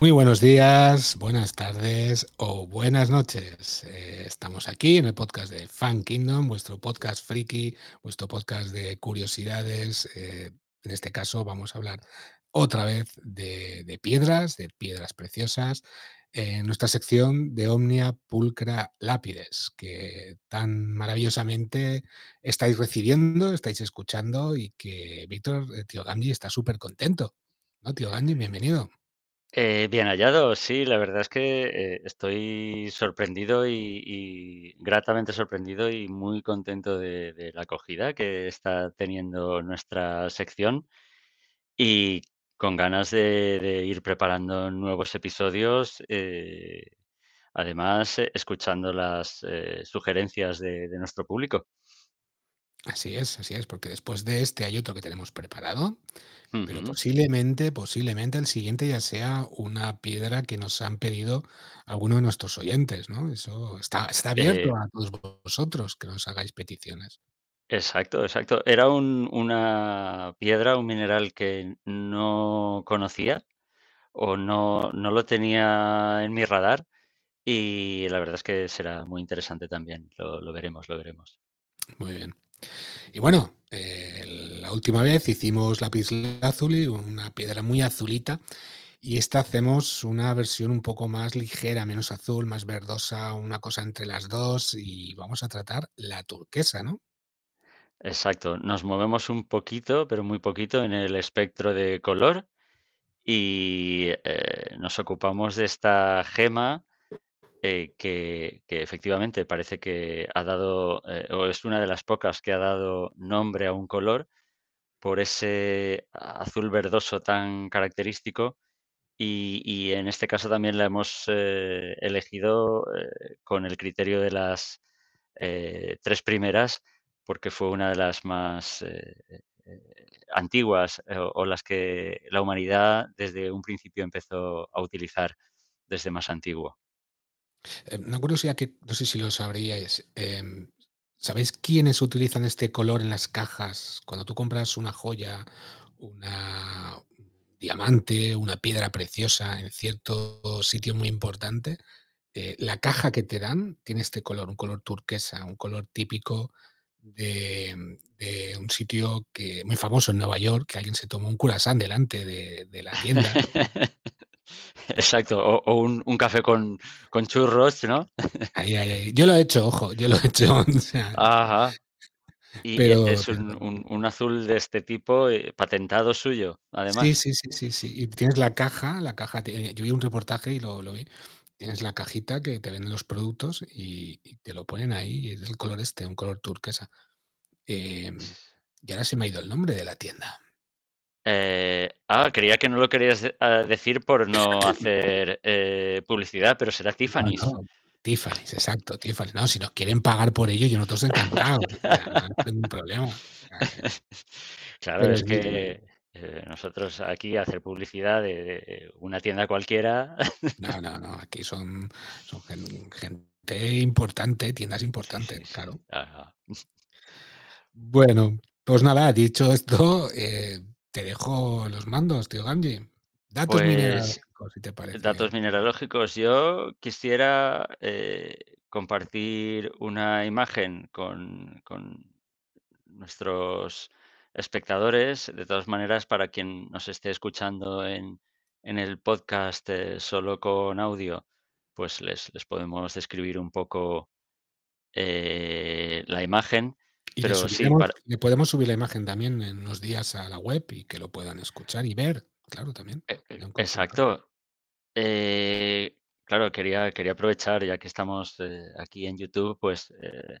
Muy buenos días, buenas tardes o buenas noches. Eh, estamos aquí en el podcast de Fan Kingdom, vuestro podcast friki, vuestro podcast de curiosidades. Eh, en este caso vamos a hablar otra vez de, piedras, de piedras preciosas, en nuestra sección de Omnia Pulcra Lápides, que tan maravillosamente estáis recibiendo, estáis escuchando y que Víctor, eh, tío Gandhi, está súper contento. ¿No, tío Gandhi? Bienvenido. Eh, bien hallado, sí, la verdad es que eh, estoy sorprendido y, gratamente sorprendido y muy contento de, la acogida que está teniendo nuestra sección y con ganas de, ir preparando nuevos episodios, eh, además escuchando las sugerencias de nuestro público. Así es, así es, porque después de este hay otro que tenemos preparado, pero posiblemente, posiblemente el siguiente ya sea una piedra que nos han pedido algunos de nuestros oyentes, ¿no? Eso está, está abierto Eh, a todos vosotros que nos hagáis peticiones. exacto, exacto. Era un- una piedra, un mineral que no conocía o no, no lo tenía en mi radar y la verdad es que será muy interesante también. Lo, lo veremos, lo veremos. Muy bien. Y bueno, eh, la última vez hicimos lápiz lazuli, una piedra muy azulita, y esta hacemos una versión un poco más ligera, menos azul, más verdosa, una cosa entre las dos, y vamos a tratar la turquesa, ¿no? Exacto. Nos movemos un poquito, pero muy poquito en el espectro de color y eh, nos ocupamos de esta gema eh, que, efectivamente parece que ha dado, eh, o es una de las pocas que ha dado nombre a un color por ese azul verdoso tan característico y, en este caso también la hemos eh, elegido con el criterio de las tres primeras porque fue una de las más antiguas o las que la humanidad desde un principio empezó a utilizar desde más antiguo. Eh, una curiosidad que no sé si lo sabríais. em, ¿sabéis quiénes utilizan este color en las cajas? Cuando tú compras una joya, una un diamante, una piedra preciosa en cierto sitio muy importante, eh, la caja que te dan tiene este color, un color turquesa, un color típico de, un sitio que muy famoso en Nueva York, que alguien se tomó un curasán delante de, de la tienda. Exacto, o, o un, un café con, con churros, ¿no? Ahí, ahí, ahí. Yo lo he hecho, ojo, yo lo he hecho. o sea, Ajá. Y, pero, es un, un- un azul de este tipo, eh, patentado suyo, Sí, además. sí, sí, sí, sí. Y tienes la caja, la caja, te- yo vi un reportaje y lo, lo vi. Tienes la cajita que te venden los productos y, y te lo ponen ahí, y es el color este, un color turquesa. Em, y ahora se me ha ido el nombre de la tienda. Eh, ah, creía que no lo querías ah, decir por no hacer eh, publicidad, pero será Tiffany's. no, Tiffany's, exacto, Tiffany's. No, si nos quieren pagar por ello, yo nosotros encantados. no tengo ningún problema. Que- Claro, pero es que eh, nosotros aquí hacer publicidad de, de una tienda cualquiera. no, no, no, aquí son, son gen- gente importante, tiendas importantes, claro. Ajá. Bueno, pues nada, dicho esto, eh, te dejo los mandos, tío Ganji. Datos Pues mineralógicos, si te parece datos mineralógicos. Yo quisiera eh, compartir una imagen con, con nuestros espectadores. De todas maneras, para quien nos esté escuchando en, en el podcast eh, solo con audio, pues les, les podemos describir un poco eh, la imagen. Y le Pero sí, subiremos, para, le podemos subir la imagen también en unos días a la web y que lo puedan escuchar y ver, claro, también. e- e- un consultar. exacto. Eh, claro, quería, quería aprovechar, ya que estamos eh, aquí en YouTube, pues eh,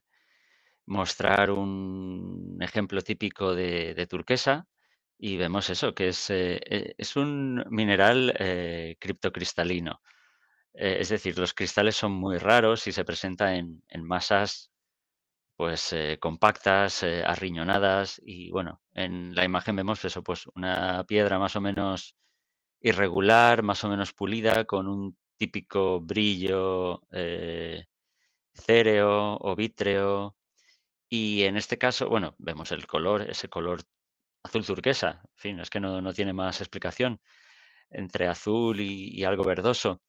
mostrar un ejemplo típico de, de turquesa y vemos eso, que es, eh, eh, es un mineral eh, criptocristalino. Eh, es decir, los cristales son muy raros y se presenta en, en masas pues, eh, compactas, eh, arriñonadas y, bueno, en la imagen vemos eso, pues, una piedra más o menos irregular, más o menos pulida, con un típico brillo, eh, céreo o vítreo. Y en este caso, bueno, vemos el color, ese color azul turquesa, en fin, es que no no tiene más explicación, entre azul y y algo verdoso.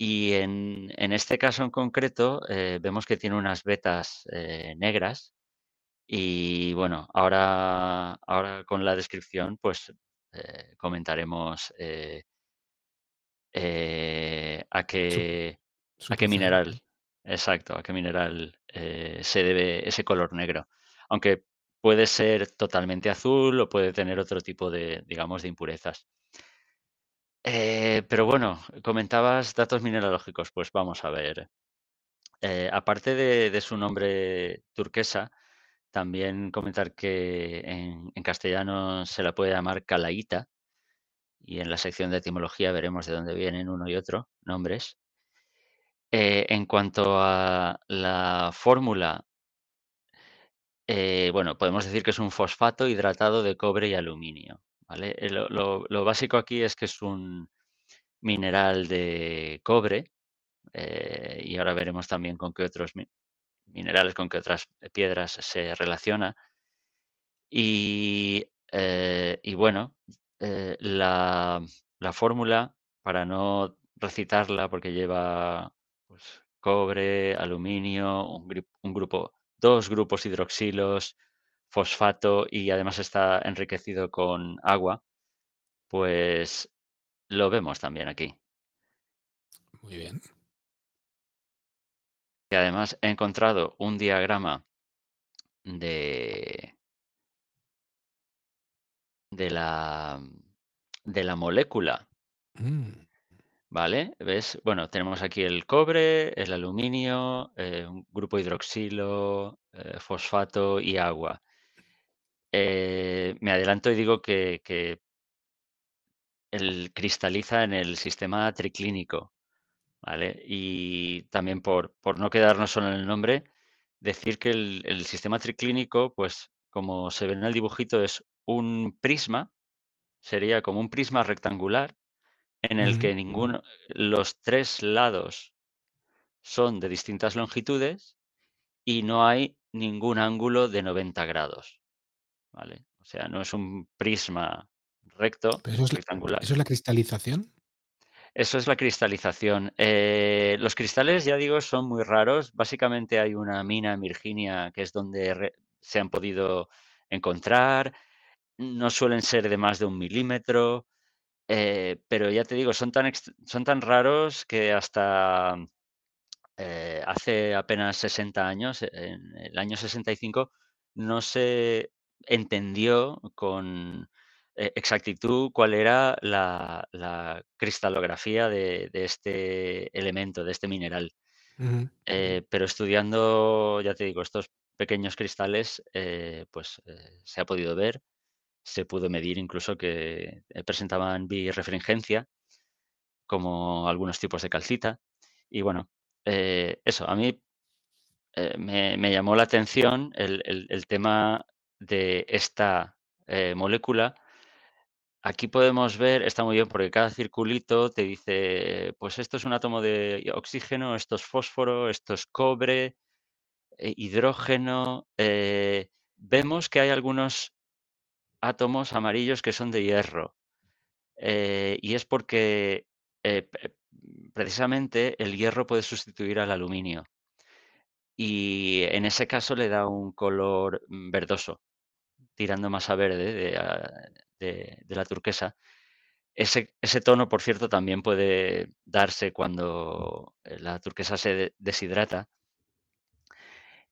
Y en en este caso en concreto, eh, vemos que tiene unas vetas, eh, negras y, bueno, ahora ahora con la descripción, pues, eh, comentaremos, a qué a qué mineral exacto, a qué mineral, se debe ese color negro. Aunque puede ser totalmente azul o puede tener otro tipo de, digamos, de impurezas. Eh, pero bueno, comentabas datos mineralógicos, pues vamos a ver. Eh, aparte de su nombre turquesa, también comentar que en castellano se la puede llamar calaíta, y en la sección de etimología veremos de dónde vienen uno y otro nombres. Eh, en cuanto a la fórmula bueno, podemos decir que es un fosfato hidratado de cobre y aluminio, Eh, lo básico aquí es que es un mineral de cobre, eh, y ahora veremos también con qué otros mi minerales, con qué otras piedras se relaciona. Y, eh, bueno, la la fórmula, para no recitarla, porque lleva, pues, cobre, aluminio, un grupo 2 grupos hidroxilos, fosfato y además está enriquecido con agua, pues lo vemos también aquí. Muy bien. Y además he encontrado un diagrama de de la de la molécula Mm. ¿vale? ¿Ves? Bueno, tenemos aquí el cobre, el aluminio, eh, un grupo hidroxilo, eh, fosfato y agua. Eh, me adelanto y digo que que él cristaliza en el sistema triclínico, ¿vale? Y también por por no quedarnos solo en el nombre, decir que el el sistema triclínico, pues, como se ve en el dibujito, es un prisma, sería como un prisma rectangular en el que ninguno los 3 lados son de distintas longitudes y no hay ningún ángulo de 90 grados, ¿vale? O sea, no es un prisma recto, ¿Pero eso es la rectangular. eso es la cristalización? Eso es la cristalización. Eh, los cristales, ya digo, son muy raros. Básicamente hay una mina en Virginia, que es donde re se han podido encontrar. No suelen ser de más de un milímetro, eh, pero ya te digo, son tan son tan raros que hasta eh, hace apenas 60 años, en el año 65, no se entendió con, eh, exactitud cuál era la la cristalografía de de este elemento, de este mineral. Eh, pero estudiando, ya te digo, estos pequeños cristales, eh, pues, eh, se ha podido ver, se pudo medir incluso que, presentaban birrefringencia, como algunos tipos de calcita. Y bueno, eso, a mí, me me llamó la atención el el el tema de esta, eh, molécula. Aquí podemos ver está muy bien, porque cada circulito te dice, pues esto es un átomo de oxígeno, esto es fósforo, esto es cobre, eh, hidrógeno, eh, vemos que hay algunos átomos amarillos que son de hierro, y es porque, precisamente el hierro puede sustituir al aluminio. Y en ese caso le da un color, mm, verdoso, tirando más a verde de, ah, de de la turquesa. Ese ese tono, por cierto, también puede darse cuando, eh, la turquesa se de deshidrata.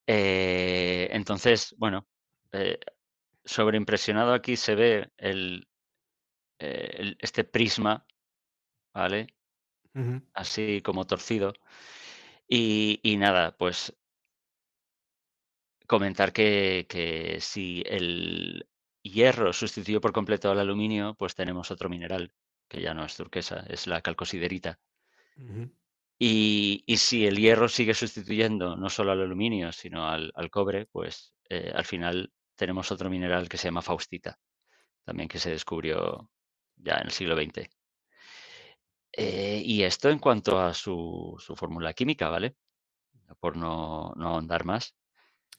Eh, entonces, bueno, eh, sobreimpresionado aquí se ve el, eh, el este prisma, ¿vale? Así como torcido. Y y nada, pues comentar que que si el hierro sustituyó por completo al aluminio, pues tenemos otro mineral, que ya no es turquesa, es la calcosiderita. Y y si el hierro sigue sustituyendo no solo al aluminio, sino al, al cobre, pues eh, al final tenemos otro mineral que se llama faustita, también que se descubrió ya en el siglo XX. Eh, y esto en cuanto a su, su fórmula química, ¿vale? Por no, no ahondar más.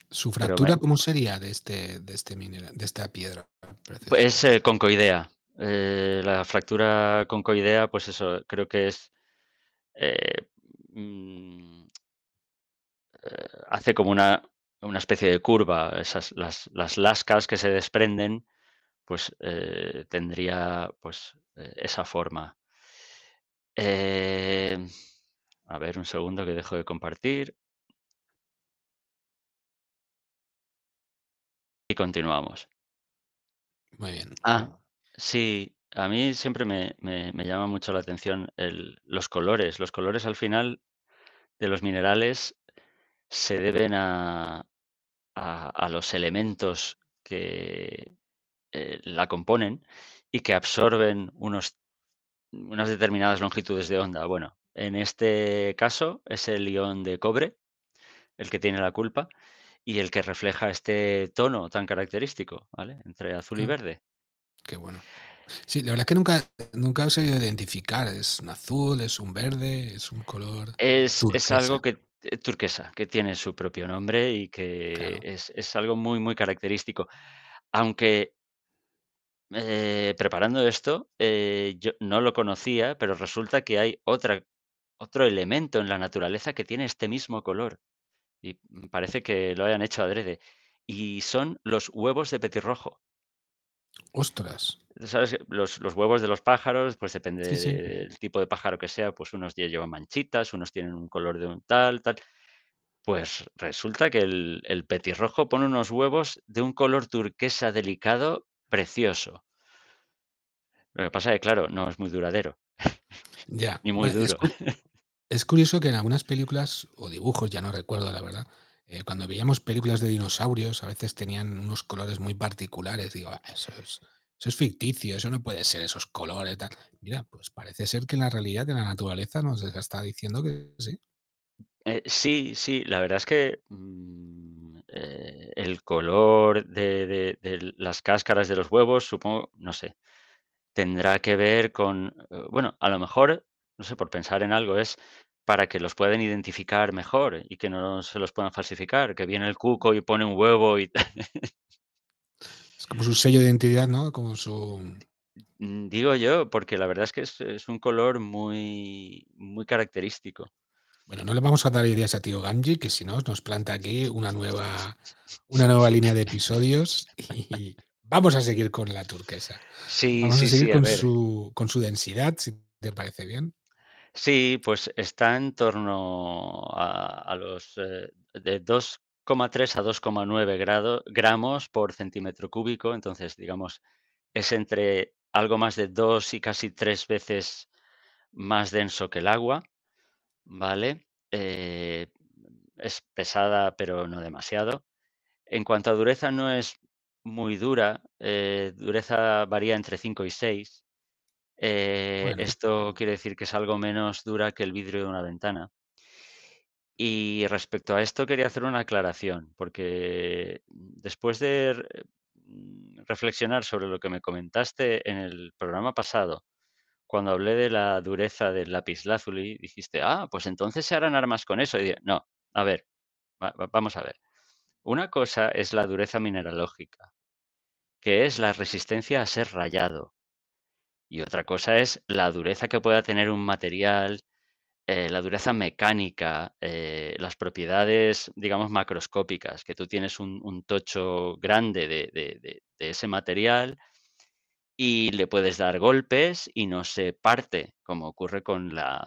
¿Su fractura me- cómo sería de este, de este mineral, de esta piedra Pues es eh, concoidea. Eh, la fractura concoidea, pues eso, creo que es. eh, mm, hace como una, una especie de curva. Esas, las, las lascas que se desprenden, pues tendría pues esa forma. A ver, un segundo que dejo de compartir. Y continuamos. Muy bien. Ah, sí, a mí siempre me, me- me llama mucho la atención el- los colores. Los colores al final de los minerales se deben a, a- a los elementos que eh, la componen y que absorben unos, unas determinadas longitudes de onda. Bueno, en este caso es el ion de cobre el que tiene la culpa y el que refleja este tono tan característico, ¿vale? Entre azul y verde. qué bueno. Sí, la verdad es que nunca, nunca he sabido identificar. Es un azul, es un verde, es un color Es es algo que eh, turquesa, que tiene su propio nombre y que Claro. es es algo muy, muy característico. Aunque, eh, preparando esto, eh, yo no lo conocía, pero resulta que hay otra otro elemento en la naturaleza que tiene este mismo color, y, mm, parece que lo hayan hecho adrede, y son los huevos de petirrojo. Ostras. Sabes los los huevos de los pájaros, pues depende sí. del tipo de pájaro que sea, pues unos lle llevan manchitas, unos tienen un color de un tal, tal. Pues resulta que el el petirrojo pone unos huevos de un color turquesa delicado precioso. Lo que pasa es que, claro, no es muy duradero, Ya. ni muy Bueno, duro. es curioso que en algunas películas o dibujos, ya no recuerdo la verdad, eh, cuando veíamos películas de dinosaurios, a veces tenían unos colores muy particulares. Digo, "Ah, eso es, eso es ficticio, eso no puede ser esos colores. Mira, pues parece ser que en la realidad de la naturaleza nos está diciendo que sí. Eh, sí, sí, la verdad es que, mm, eh, el color de de las cáscaras de los huevos, supongo, no sé, tendrá que ver con, bueno, a lo mejor, no sé, por pensar en algo, es para que los puedan identificar mejor y que no se los puedan falsificar, que viene el cuco y pone un huevo y Es como su sello de identidad, ¿no? Como su... Mm, digo yo, porque la verdad es que es es un color muy muy característico. Bueno, no le vamos a dar ideas a tío Gamji, que si no nos planta aquí una nueva, una nueva línea de episodios y vamos a seguir con la turquesa. Sí, Vamos a sí, seguir sí, a con ver. su, con su densidad, si te parece bien. Sí, pues está en torno a los, eh, de 2,3 a 2,9 grado gramos por centímetro cúbico. Entonces, digamos, es entre algo más de 2 y casi 3 veces más denso que el agua, ¿vale? Eh, es pesada, pero no demasiado. En cuanto a dureza, no es muy dura, eh, dureza varía entre 5 y 6. Eh, Bueno, esto quiere decir que es algo menos dura que el vidrio de una ventana. Y respecto a esto quería hacer una aclaración, porque después de re- mm, reflexionar sobre lo que me comentaste en el programa pasado, cuando hablé de la dureza del lapislázuli, dijiste, ah, pues entonces se harán armas con eso. Y dije, no, a ver, va- va- vamos a ver. Una cosa es la dureza mineralógica, que es la resistencia a ser rayado. Y otra cosa es la dureza que pueda tener un material, eh, la dureza mecánica, eh, las propiedades, digamos, macroscópicas, que tú tienes un, un tocho grande de, de- de- de ese material y le puedes dar golpes y no se parte, como ocurre con la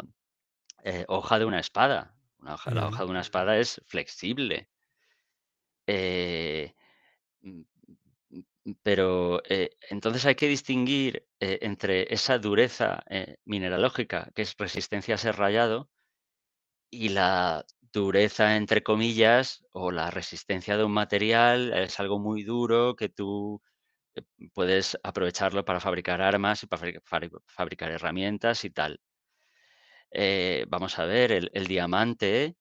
eh, hoja de una espada. Una hoja- la mm, hoja de una espada es flexible. Mm, pero eh, entonces hay que distinguir eh, entre esa dureza eh, mineralógica, que es resistencia a ser rayado, Y la dureza, entre comillas, o la resistencia de un material es algo muy duro que tú, puedes aprovecharlo para fabricar armas y para fabri fabri fabricar herramientas y tal. vamos a ver, el, diamante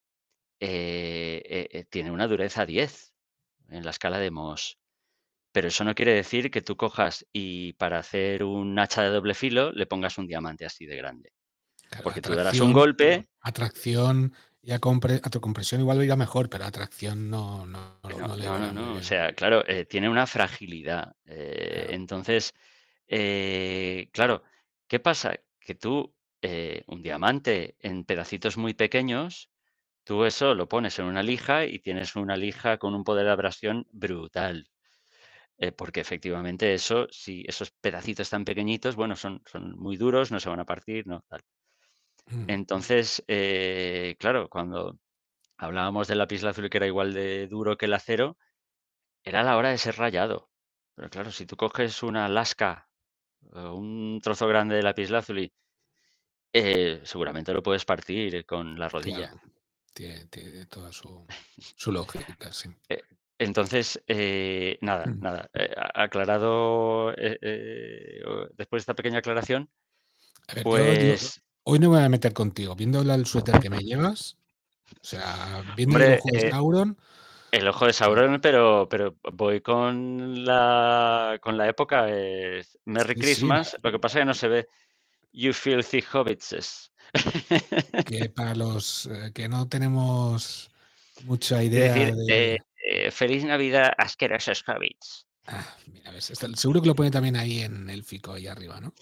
tiene una dureza 10 en la escala de Mohs. Pero eso no quiere decir que tú cojas y para hacer un hacha de doble filo le pongas un diamante así de grande. Claro, Porque tú darás un golpe. Atracción y a, compre, a tu compresión igual lo irá mejor, pero atracción no, no, No, no, le no, no, no. O sea, claro, eh, tiene una fragilidad. eh, Claro. Entonces, eh, claro, ¿qué pasa? Que tú, eh, un diamante en pedacitos muy pequeños, tú eso lo pones en una lija y tienes una lija con un poder de abrasión brutal. Eh, porque efectivamente eso, si esos pedacitos tan pequeñitos, bueno, son, son muy duros, no se van a partir, no, tal. Mm, Entonces, eh, claro, cuando hablábamos del lapislázuli que era igual de duro que el acero, era la hora de ser rayado. Pero claro, si tú coges una lasca o un trozo grande de lapislázuli, eh, seguramente lo puedes partir con la rodilla. Claro, tiene, tiene toda su, su lógica, sí. Entonces, eh, nada, Mm. nada. eh, aclarado, eh, eh, después de esta pequeña aclaración, yo, yo pues, hoy no me voy a meter contigo. Viendo el suéter que me llevas, o sea, viendo el ojo de Sauron, el ojo de Sauron, pero, pero voy con la, con la época, es Merry sí, sí, Christmas, lo que pasa es que no se ve. You filthy hobbitses. que para los que no tenemos mucha Es idea decir, de... eh, feliz Navidad, asquerosos hobbits. Ah, mira, ves, está- seguro que lo pone también ahí en el fico, ahí arriba, ¿no?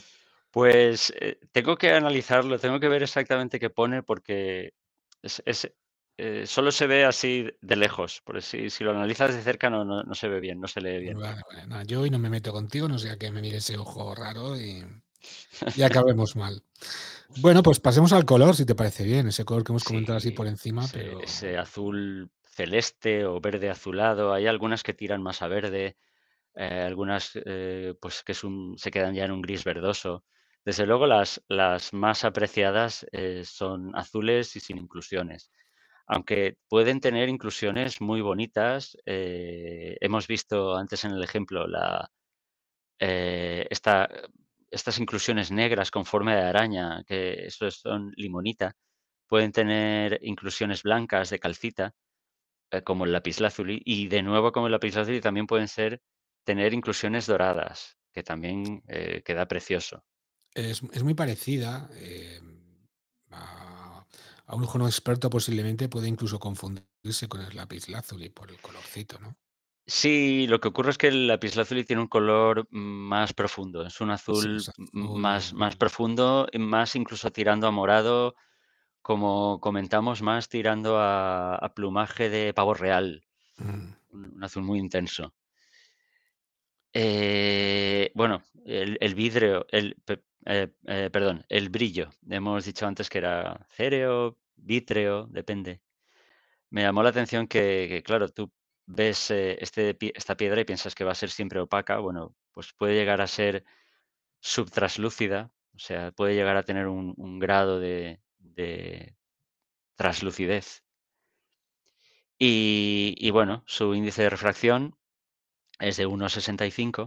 Pues eh, tengo que analizarlo, tengo que ver exactamente qué pone porque es, es, eh, solo se ve así de lejos. Porque si, si lo analizas de cerca no, no, no se ve bien, no se lee bien. Vale, vale, nada, yo hoy no me meto contigo, no sea que me mire ese ojo raro y, y acabemos mal. Bueno, pues pasemos al color, si te parece bien, ese color que hemos comentado así Sí, por encima, ese, pero ese azul celeste o verde azulado. Hay algunas que tiran más a verde, eh, algunas eh, pues que se quedan ya en un gris verdoso. Desde luego las, más apreciadas eh, son azules y sin inclusiones. Aunque pueden tener inclusiones muy bonitas. hemos visto antes en el ejemplo la, esta- estas inclusiones negras con forma de araña, que eso son limonita. Pueden tener inclusiones blancas de calcita, eh, como el lapislázuli, y de nuevo como el lapislázuli también pueden ser tener inclusiones doradas, que también eh, queda precioso. es, es muy parecida. eh, a, a un ojo no experto posiblemente puede incluso confundirse con el lapislázuli por el colorcito, ¿no? Sí, lo que ocurre es que el lapislázuli tiene un color más profundo, es un azul más más profundo, y más incluso tirando a morado, como comentamos, más tirando a a plumaje de pavo real, mm, un un azul muy intenso. Eh, bueno, el el vidrio, el eh eh, perdón, el brillo. Hemos dicho antes que era céreo, vítreo, depende. Me llamó la atención que, que, claro, tú ves este, esta piedra y piensas que va a ser siempre opaca. Bueno, pues puede llegar a ser subtraslúcida, o sea, puede llegar a tener un, un grado de, de translucidez. Y, y bueno, su índice de refracción es de 1,65,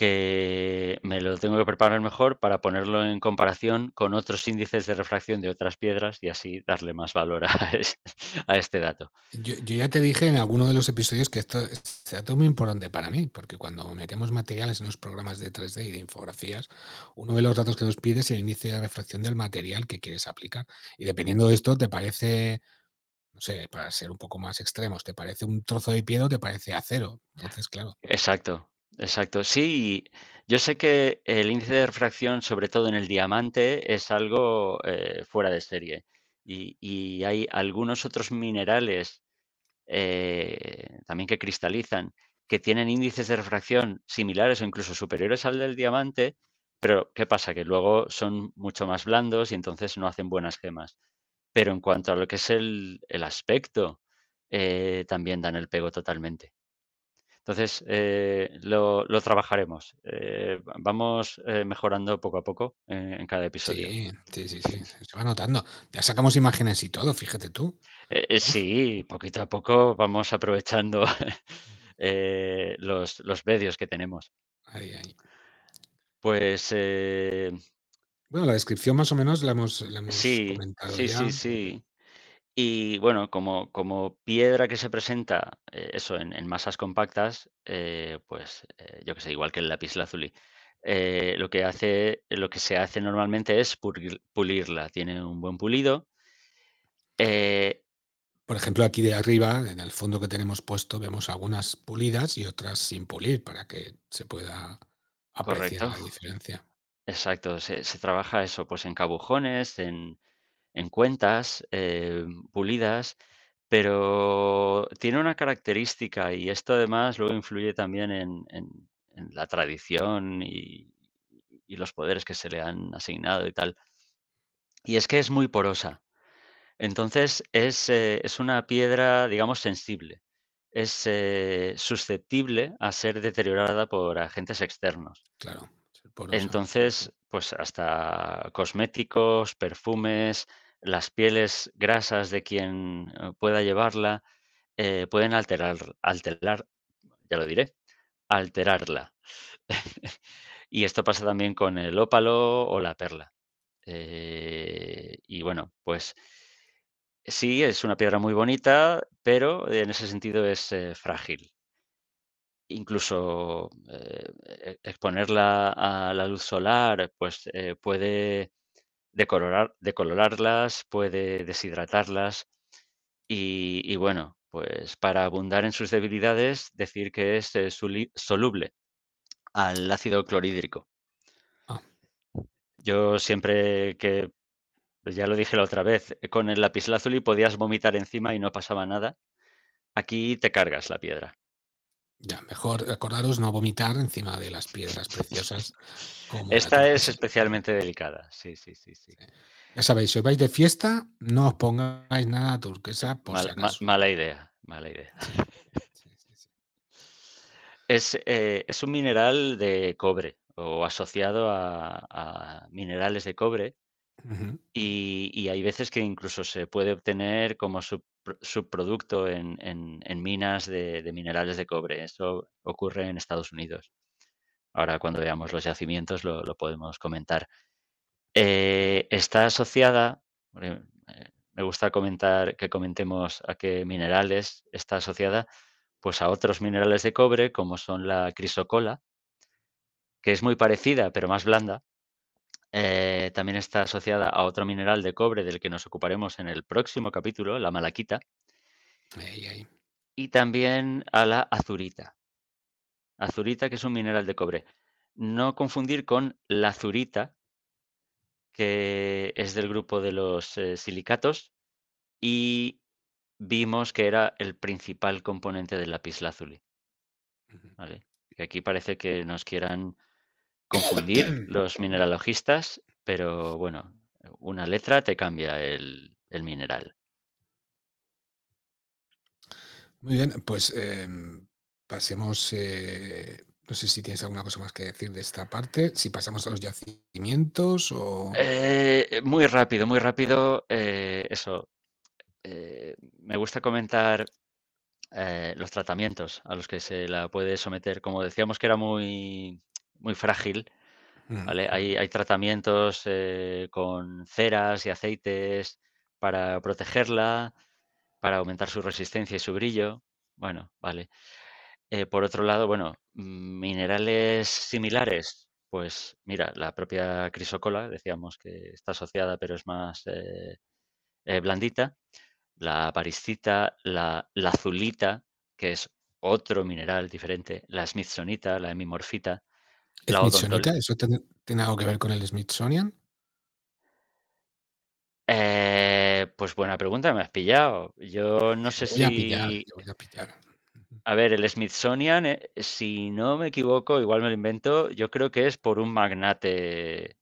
que me lo tengo que preparar mejor para ponerlo en comparación con otros índices de refracción de otras piedras y así darle más valor a, es- a este dato. Yo, yo ya te dije en alguno de los episodios que esto este dato es muy importante para mí, porque cuando metemos materiales en los programas de 3D y de infografías, uno de los datos que nos pide es el índice de refracción del material que quieres aplicar. Y dependiendo de esto, te parece, no sé, para ser un poco más extremos, te parece un trozo de piedra o te parece acero. Entonces, claro, Exacto, exacto. Sí, yo sé que el índice de refracción, sobre todo en el diamante, es algo eh, fuera de serie. Y, y hay algunos otros minerales eh, también que cristalizan, que tienen índices de refracción similares o incluso superiores al del diamante, pero ¿qué pasa? Que luego son mucho más blandos y entonces no hacen buenas gemas. Pero en cuanto a lo que es el, aspecto, eh, también dan el pego totalmente. Entonces, eh, lo, lo trabajaremos. Eh, va- vamos eh, mejorando poco a poco en cada episodio. sí, sí, sí, sí, se va notando. Ya sacamos imágenes y todo, fíjate tú. Sí, poquito a poco vamos aprovechando los, los medios que tenemos. ahí, ahí. Pues, Bueno, la descripción más o menos la hemos la hemos Sí, comentado sí, ya. sí, sí. Y bueno, como como piedra que se presenta, eh, eso, en en masas compactas, eh, pues, eh, yo qué sé, igual que el lapislázuli, eh, lo que hace lo que se hace normalmente es purgil pulirla. Tiene un buen pulido. Por ejemplo, aquí de arriba, en el fondo que tenemos puesto, vemos algunas pulidas y otras sin pulir para que se pueda apreciar Correcto. la diferencia. Exacto, se se trabaja eso, pues en cabujones, en en cuentas, eh, pulidas, pero tiene una característica y esto además luego influye también en en en la tradición y y los poderes que se le han asignado y tal. Y es que es muy porosa. Entonces es, eh, es una piedra, digamos, sensible. Es, eh, susceptible a ser deteriorada por agentes externos. Claro. Entonces, pues hasta cosméticos, perfumes, las pieles grasas de quien, eh, pueda llevarla, eh, pueden alterar alterar, ya lo diré, alterarla. Y esto pasa también con el ópalo o la perla. Eh, y bueno, pues sí, es una piedra muy bonita, pero en ese sentido es, frágil. Incluso, eh, e exponerla a la luz solar, pues, eh, puede decolorar decolorarlas, puede deshidratarlas y y bueno, pues para abundar en sus debilidades, decir que es, eh, soluble al ácido clorhídrico. Ah, Yo siempre que pues ya lo dije la otra vez, con el lapislázuli podías vomitar encima y no pasaba nada. Aquí te cargas la piedra. Ya, mejor acordaros no vomitar encima de las piedras preciosas como Esta es especialmente delicada. Sí, sí, sí, sí. Ya sabéis, si os vais de fiesta, no os pongáis nada turquesa por si Mal ma mala idea, mala idea. Sí, sí. Es, eh, es un mineral de cobre o asociado a a minerales de cobre, y y hay veces que incluso se puede obtener como subpro subproducto en minas de minerales de cobre. Eso ocurre en Estados Unidos. Ahora cuando veamos los yacimientos lo podemos comentar. Eh, está asociada, eh, me gusta comentar que comentemos a qué minerales está asociada, pues a otros minerales de cobre, como son la crisocola, que es muy parecida, pero más blanda. Eh, también está asociada a otro mineral de cobre del que nos ocuparemos en el próximo capítulo, la malaquita, Ahí, ahí. y también a la azurita. Azurita, que es un mineral de cobre. No confundir con lazurita, que es del grupo de los eh, silicatos, y vimos que era el principal componente del lapislázuli. ¿vale? Aquí parece que nos quieran confundir los mineralogistas, pero bueno, una letra te cambia el, el mineral. Muy bien, pues em, pasemos. eh, no sé si tienes alguna cosa más que decir de esta parte. Si pasamos a los yacimientos o. Eh, muy rápido, muy rápido. eh, eso, me gusta comentar los tratamientos a los que se la puede someter. Como decíamos que era muy, muy frágil, Mm, ¿vale? Hay, hay tratamientos eh, con ceras y aceites para protegerla, para aumentar su resistencia y su brillo. Bueno, vale. Eh, por otro lado, bueno, mm, minerales similares, pues mira, la propia crisocola, decíamos que está asociada, pero es más eh, eh, blandita. La pariscita, la lazulita, que es otro mineral diferente, la smithsonita, la hemimorfita, la ¿Smithsonita? ¿Eso tiene, tiene algo que ver con el Smithsonian? Eh, pues buena pregunta, me has pillado. Yo no sé voy a pillar, si voy a pillar. A ver, el Smithsonian, eh, si no me equivoco, igual me lo invento, yo creo que es por un magnate,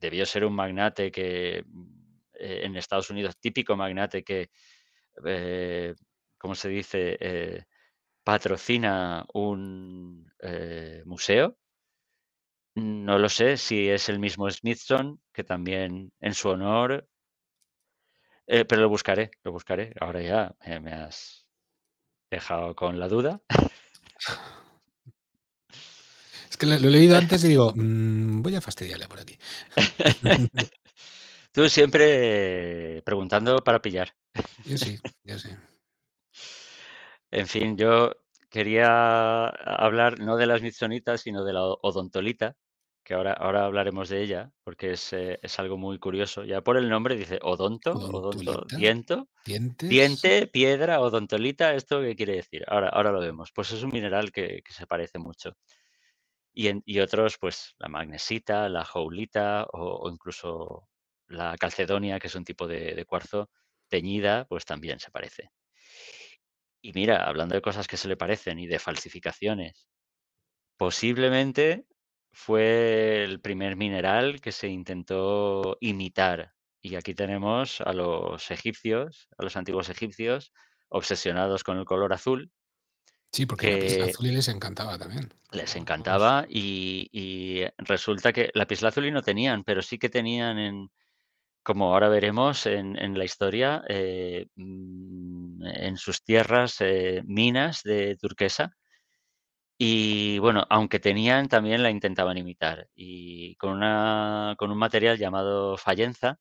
debió ser un magnate que, eh, en Estados Unidos, típico magnate que, ¿cómo se dice? Patrocina un, museo. No lo sé si es el mismo Smithson, que también en su honor Eh, pero lo buscaré, lo buscaré. Ahora ya, eh, me has dejado con la duda. Es que lo, lo he leído antes y digo, mm, voy a fastidiarle por aquí. Tú siempre preguntando para pillar. Yo sí, yo sí. En fin, yo quería hablar no de las Smithsonitas, sino de la odontolita, que ahora, ahora hablaremos de ella, porque es, eh, es algo muy curioso. Ya por el nombre dice odonto, odonto, diento, dientes. diente, piedra, odontolita. ¿Esto qué quiere decir? Ahora, ahora lo vemos. Pues es un mineral que, que se parece mucho. Y, en- y otros, pues la magnesita, la jaulita o, o incluso la calcedonia, que es un tipo de, de cuarzo teñida, pues también se parece. Y mira, hablando de cosas que se le parecen y de falsificaciones, posiblemente fue el primer mineral que se intentó imitar. Y aquí tenemos a los egipcios, a los antiguos egipcios, obsesionados con el color azul, Sí, porque la azul les encantaba también. les encantaba y, y resulta que la lapislázuli no tenían, pero sí que tenían en, como ahora veremos en, la historia, eh, mm, en sus tierras eh, minas de turquesa. Y bueno, aunque tenían, también la intentaban imitar. Y con, una, con un material llamado fallenza,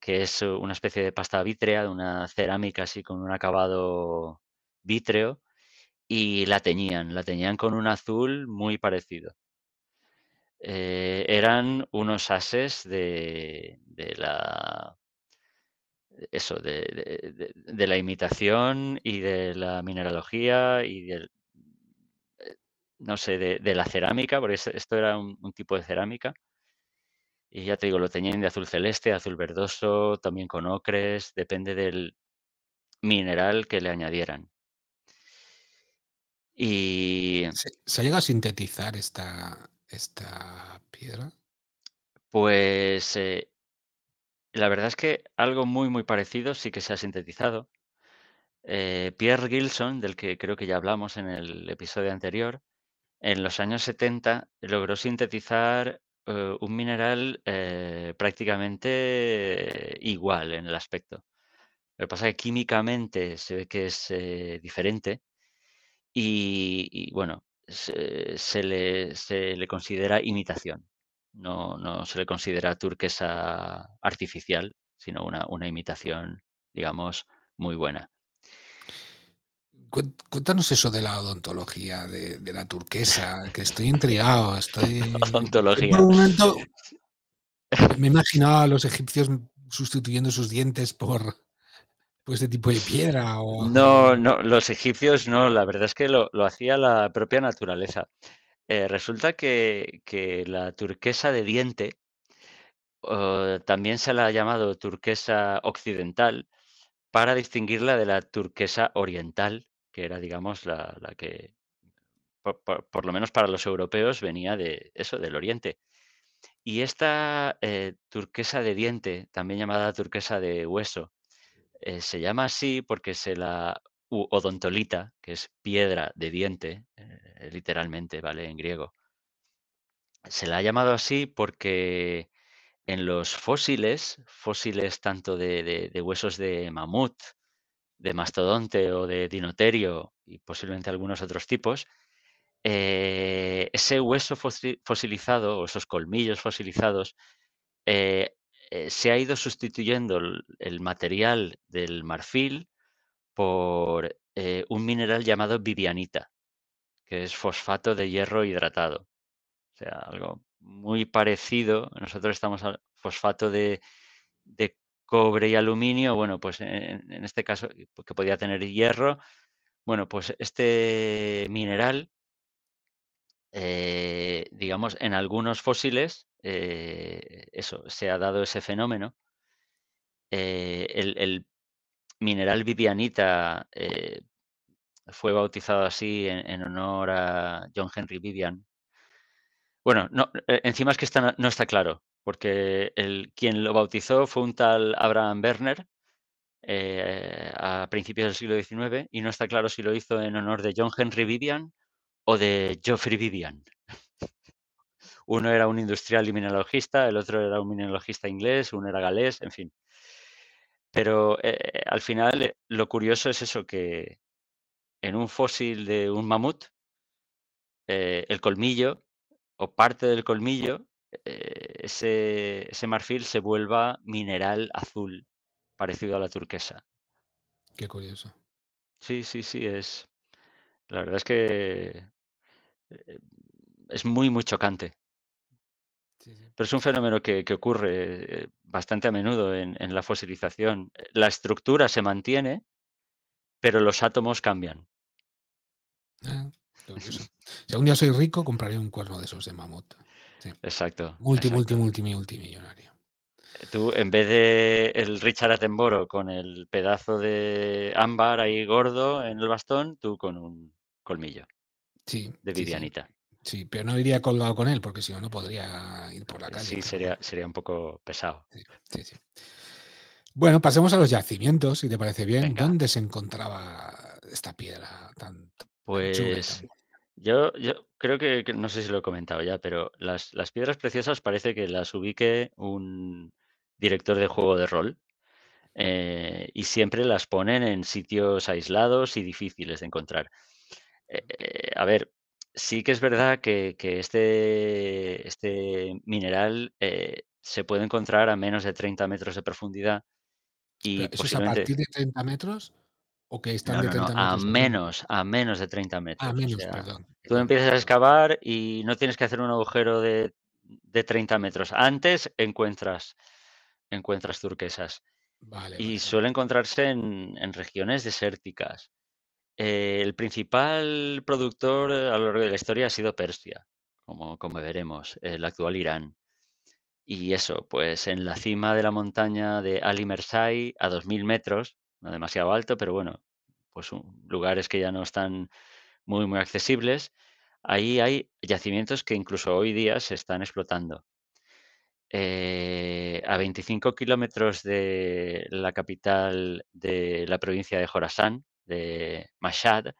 que es una especie de pasta vítrea, una cerámica así con un acabado vítreo, y la teñían, la teñían con un azul muy parecido. Eh, eran unos ases de, de la eso, de, de- de- de la imitación y de la mineralogía y del, eh, no sé, de, de la cerámica, porque es- esto era un, un tipo de cerámica. Y ya te digo, lo tenían de azul celeste, azul verdoso, también con ocres, depende del mineral que le añadieran. Y ¿Se, se llega a sintetizar esta, esta piedra? pues eh, la verdad es que algo muy, muy parecido sí que se ha sintetizado. Eh, Pierre Gilson, del que creo que ya hablamos en el episodio anterior, en los años 70 logró sintetizar eh, un mineral eh, prácticamente igual en el aspecto. Lo que pasa es que químicamente se ve que es diferente y, bueno, se le considera imitación. No, no se le considera turquesa artificial, sino una, una imitación, digamos, muy buena. Cuéntanos eso de la odontología, de, de la turquesa, que estoy intrigado. Estoy. Odontología. por un momento me imaginaba a los egipcios sustituyendo sus dientes por, por este tipo de piedra. O, No, no, los egipcios no, la verdad es que lo, lo hacía la propia naturaleza. Eh, resulta que, la turquesa de diente, también se la ha llamado turquesa occidental, para distinguirla de la turquesa oriental, que era, digamos, la, que, por lo menos para los europeos, venía de eso, del oriente. Y esta eh, turquesa de diente, también llamada turquesa de hueso, eh, se llama así porque se la odontolita, que es piedra de diente, eh, literalmente, ¿vale? En griego. Se la ha llamado así porque en los fósiles, fósiles tanto de, huesos de mamut, de mastodonte o de dinoterio y posiblemente algunos otros tipos, eh, ese hueso fosi- fosilizado o esos colmillos fosilizados eh, se ha ido sustituyendo el material del marfil por eh, un mineral llamado vivianita, que es fosfato de hierro hidratado. O sea, algo muy parecido. Nosotros estamos al fosfato de, de cobre y aluminio. Bueno, pues en, este caso, que podía tener hierro. Bueno, pues este mineral, eh, digamos, en algunos fósiles, eh, eso, se ha dado ese fenómeno. Eh, el, el mineral vivianita eh, fue bautizado así en, honor a John Henry Vivian. Bueno, no, eh, encima es que está, no- no está claro, porque el, quien lo bautizó fue un tal Abraham Werner eh, a principios del siglo XIX y no está claro si lo hizo en honor de John Henry Vivian o de Geoffrey Vivian. Uno era un industrial y mineralogista, el otro era un mineralogista inglés, uno era galés, en fin. Pero eh, al final eh, lo curioso es eso, que en un fósil de un mamut, eh, el colmillo o parte del colmillo, eh, ese, ese marfil se vuelva mineral azul, parecido a la turquesa. Qué curioso. Sí, sí, sí, es. La verdad es que es muy, muy chocante. Pero es un fenómeno que, que ocurre eh, bastante a menudo en, en la fosilización. La estructura se mantiene, pero los átomos cambian. Ah. Si algún día soy rico, compraré un cuerno de esos de mamut. Sí. Exacto. Multi, multi, exacto. multi, multimillonario. Tú, en vez de el Richard Attenborough con el pedazo de ámbar ahí gordo en el bastón, tú con un colmillo Sí, de sí, sí. Sí, pero no iría colgado con él, porque si no, no podría ir por la calle. Sí, sería, sería un poco pesado. sí, sí, sí. Bueno, pasemos a los yacimientos, si te parece bien. Venga. ¿Dónde se encontraba esta piedra tan, Pues tan yo, yo creo que, que- no sé si lo he comentado ya, pero las, las piedras preciosas parece que las ubique un director de juego de rol eh, y siempre las ponen en sitios aislados y difíciles de encontrar. Eh, eh, a ver, sí que es verdad que, que este, este mineral eh, se puede encontrar a menos de 30 metros de profundidad y ¿Eso es a posiblemente... partir de 30 metros? ¿O que están No, de no, no, 30 a menos, a menos de 30 Ah, metros. O menos, sea, perdón. tú empiezas a excavar y no tienes que hacer un agujero de, de 30 metros. Antes encuentras, encuentras turquesas Vale, y vale, suele encontrarse en, en regiones desérticas. Eh, el principal productor eh, a lo largo de la historia ha sido Persia, como, como veremos, el actual Irán. Y eso, pues en la cima de la montaña de Ali Mersai, a 2.000 metros, no demasiado alto, pero bueno, pues lugares que ya no están muy, muy accesibles, ahí hay yacimientos que incluso hoy día se están explotando. Eh, a 25 kilómetros de la capital de la provincia de Jorasán, de Mashhad,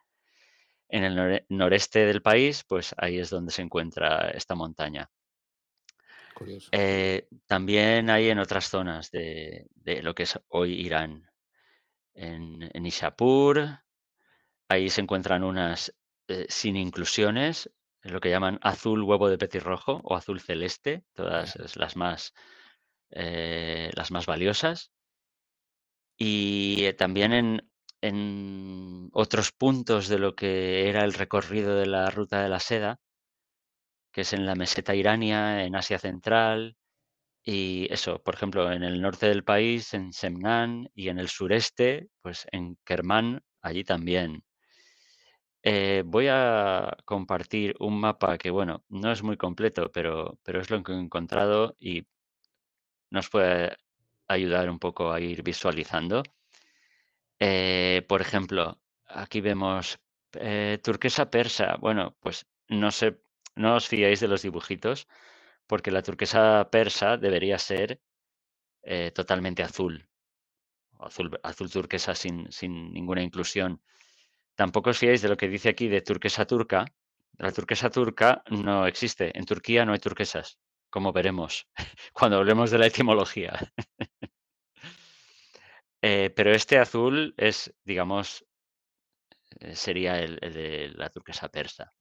en el nore- noreste del país, pues ahí es donde se encuentra esta montaña. Curioso. Eh, también hay en otras zonas de, de lo que es hoy Irán, en, en Ishapur, ahí se encuentran unas eh, sin inclusiones, lo que llaman azul huevo de petirrojo o azul celeste, todas las más, eh, las más valiosas. Y también en, en otros puntos de lo que era el recorrido de la ruta de la seda, que es en la meseta irania, en Asia Central, y eso, por ejemplo, en el norte del país, en Semnan, y en el sureste, pues en Kermán, allí también. Eh, voy a compartir un mapa que, bueno, no es muy completo, pero, pero es lo que he encontrado y nos puede ayudar un poco a ir visualizando. Eh, por ejemplo, aquí vemos eh, turquesa persa. Bueno, pues no sé, no os fiáis de los dibujitos, porque la turquesa persa debería ser eh, totalmente azul, azul, turquesa sin, sin ninguna inclusión. Tampoco os fiéis de lo que dice aquí de turquesa turca. La turquesa turca no existe. En Turquía no hay turquesas, como veremos cuando hablemos de la etimología. Eh, pero este azul es, digamos, eh, sería el, el de la turquesa persa.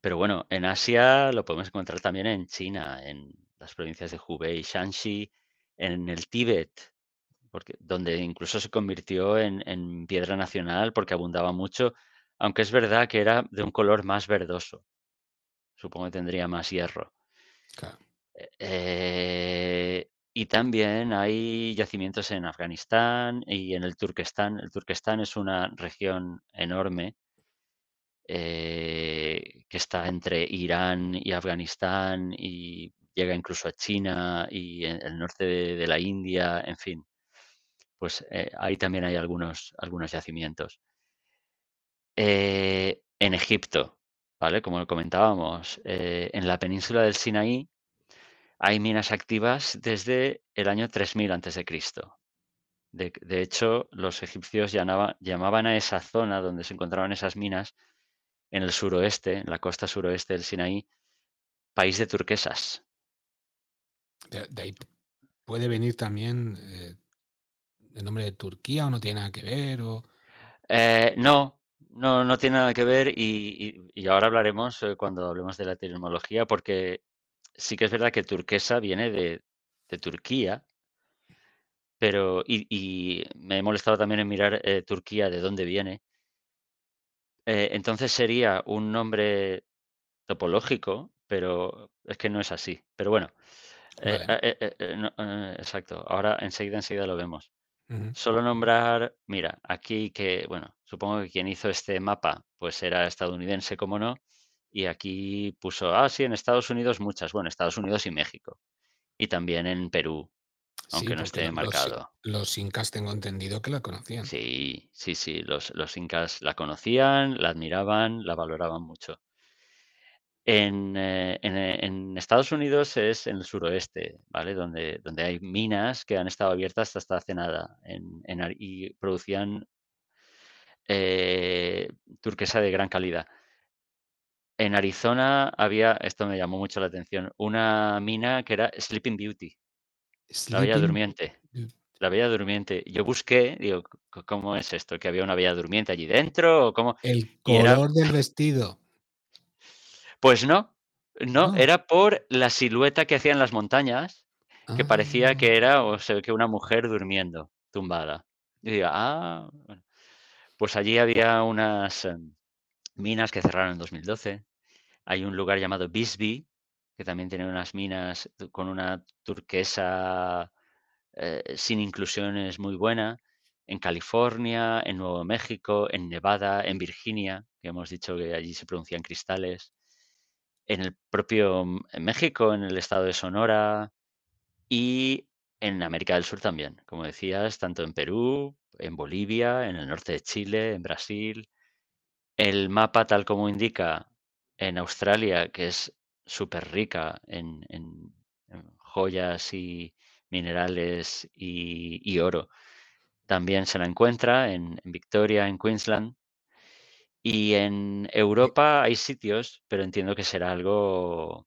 Pero bueno, en Asia lo podemos encontrar también en China, en las provincias de Hubei, Shanxi, en el Tíbet, porque, donde incluso se convirtió en, en piedra nacional porque abundaba mucho, aunque es verdad que era de un color más verdoso. Supongo que tendría más hierro. Claro. Eh, y también hay yacimientos en Afganistán y en el Turquestán. El Turquestán es una región enorme eh, que está entre Irán y Afganistán y llega incluso a China y en el norte de, la India, en fin. Pues eh, ahí también hay algunos, algunos yacimientos. Eh, en Egipto, ¿vale? Como comentábamos, en la península del Sinaí hay minas activas desde el año 3000 a.C. De, de hecho, los egipcios llamaban, llamaban a esa zona donde se encontraban esas minas en el suroeste, en la costa suroeste del Sinaí, país de turquesas. De, de ahí puede venir también eh, el nombre de Turquía o no tiene nada que ver. O... Eh, no, No, no tiene nada que ver y, y- y ahora hablaremos eh, cuando hablemos de la etimología, porque sí que es verdad que turquesa viene de, de Turquía, pero y, y me he molestado también en mirar eh, Turquía de dónde viene. Eh, entonces sería un nombre topológico, pero es que no es así. Pero bueno, eh, Vale. no, exacto. Ahora enseguida, enseguida lo vemos. Solo nombrar, mira, aquí que, bueno, supongo que quien hizo este mapa, pues era estadounidense, como no, y aquí puso, ah, sí, en Estados Unidos muchas, bueno, Estados Unidos y México, y también en Perú, Sí, aunque no esté los, marcado. los incas tengo entendido que la conocían. Sí, sí, sí, los, los incas la conocían, la admiraban, la valoraban mucho. En, eh, en, eh, en Estados Unidos es en el suroeste, ¿vale? Donde, donde hay minas que han estado abiertas hasta hace nada en, y producían eh, turquesa de gran calidad. En Arizona había, esto me llamó mucho la atención, una mina que era Sleeping Beauty, la Bella Durmiente. La Bella Durmiente. Yo busqué, digo, "C- ¿cómo es esto? ¿Que había una Bella Durmiente allí dentro? ¿O cómo? el era, color del vestido. pues no, no, No. era por la silueta que hacían las montañas, que parecía Ah, que era, o se ve que una mujer durmiendo, tumbada. Y digo, ah, bueno. pues allí había unas em, minas que cerraron en 2012 Hay un lugar llamado Bisbee, que también tiene unas minas con una turquesa eh, sin inclusiones muy buena. En California, en Nuevo México, en Nevada, en Virginia, que hemos dicho que allí se producían cristales. En el propio México, en el estado de Sonora y en América del Sur también, como decías, tanto en Perú, en Bolivia, en el norte de Chile, en Brasil. El mapa, tal como indica, en Australia, que es súper rica en, en- en joyas y minerales y, y oro, también se la encuentra en, en Victoria, en Queensland. Y en Europa hay sitios, pero entiendo que será algo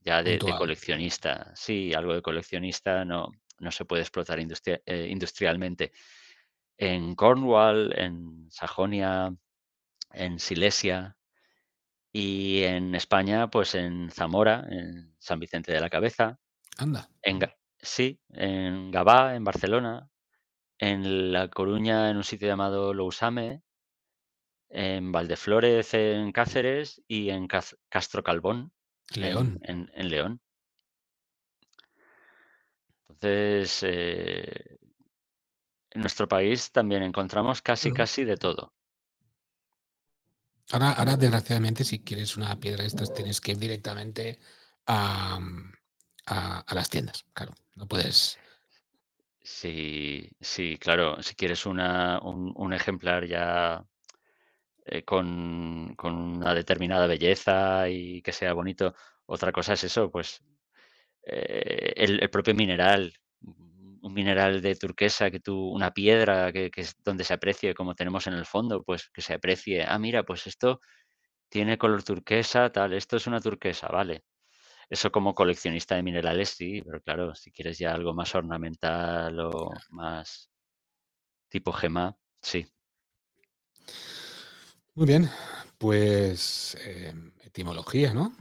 ya de, coleccionista. Sí, algo de coleccionista no, no se puede explotar industria- eh, industrialmente. En Cornwall, en Sajonia, en Silesia, Y en España, pues en Zamora, en San Vicente de la Cabeza, Anda. en sí, en Gavá, en Barcelona, en La Coruña, en un sitio llamado Lousame, en Valdeflórez, en Cáceres, y en Caz Castro Calbón, en León. en en León. Entonces, eh, en nuestro país también encontramos casi, casi de todo. Ahora, ahora, desgraciadamente, si quieres una piedra de estas, tienes que ir directamente a, mm, a, las tiendas. Claro, no puedes. Sí, sí, claro, si quieres una un ejemplar ya eh, con, con una determinada belleza y que sea bonito. Otra cosa es eso, pues eh, el, el propio mineral, un mineral de turquesa que tú, una piedra que, que es donde se aprecie, como tenemos en el fondo, pues que se aprecie. Ah, mira, pues esto tiene color turquesa, tal, esto es una turquesa, vale. Eso como coleccionista de minerales, sí, pero claro, si quieres ya algo más ornamental o más tipo gema, sí. Muy bien, pues em, etimología, ¿no?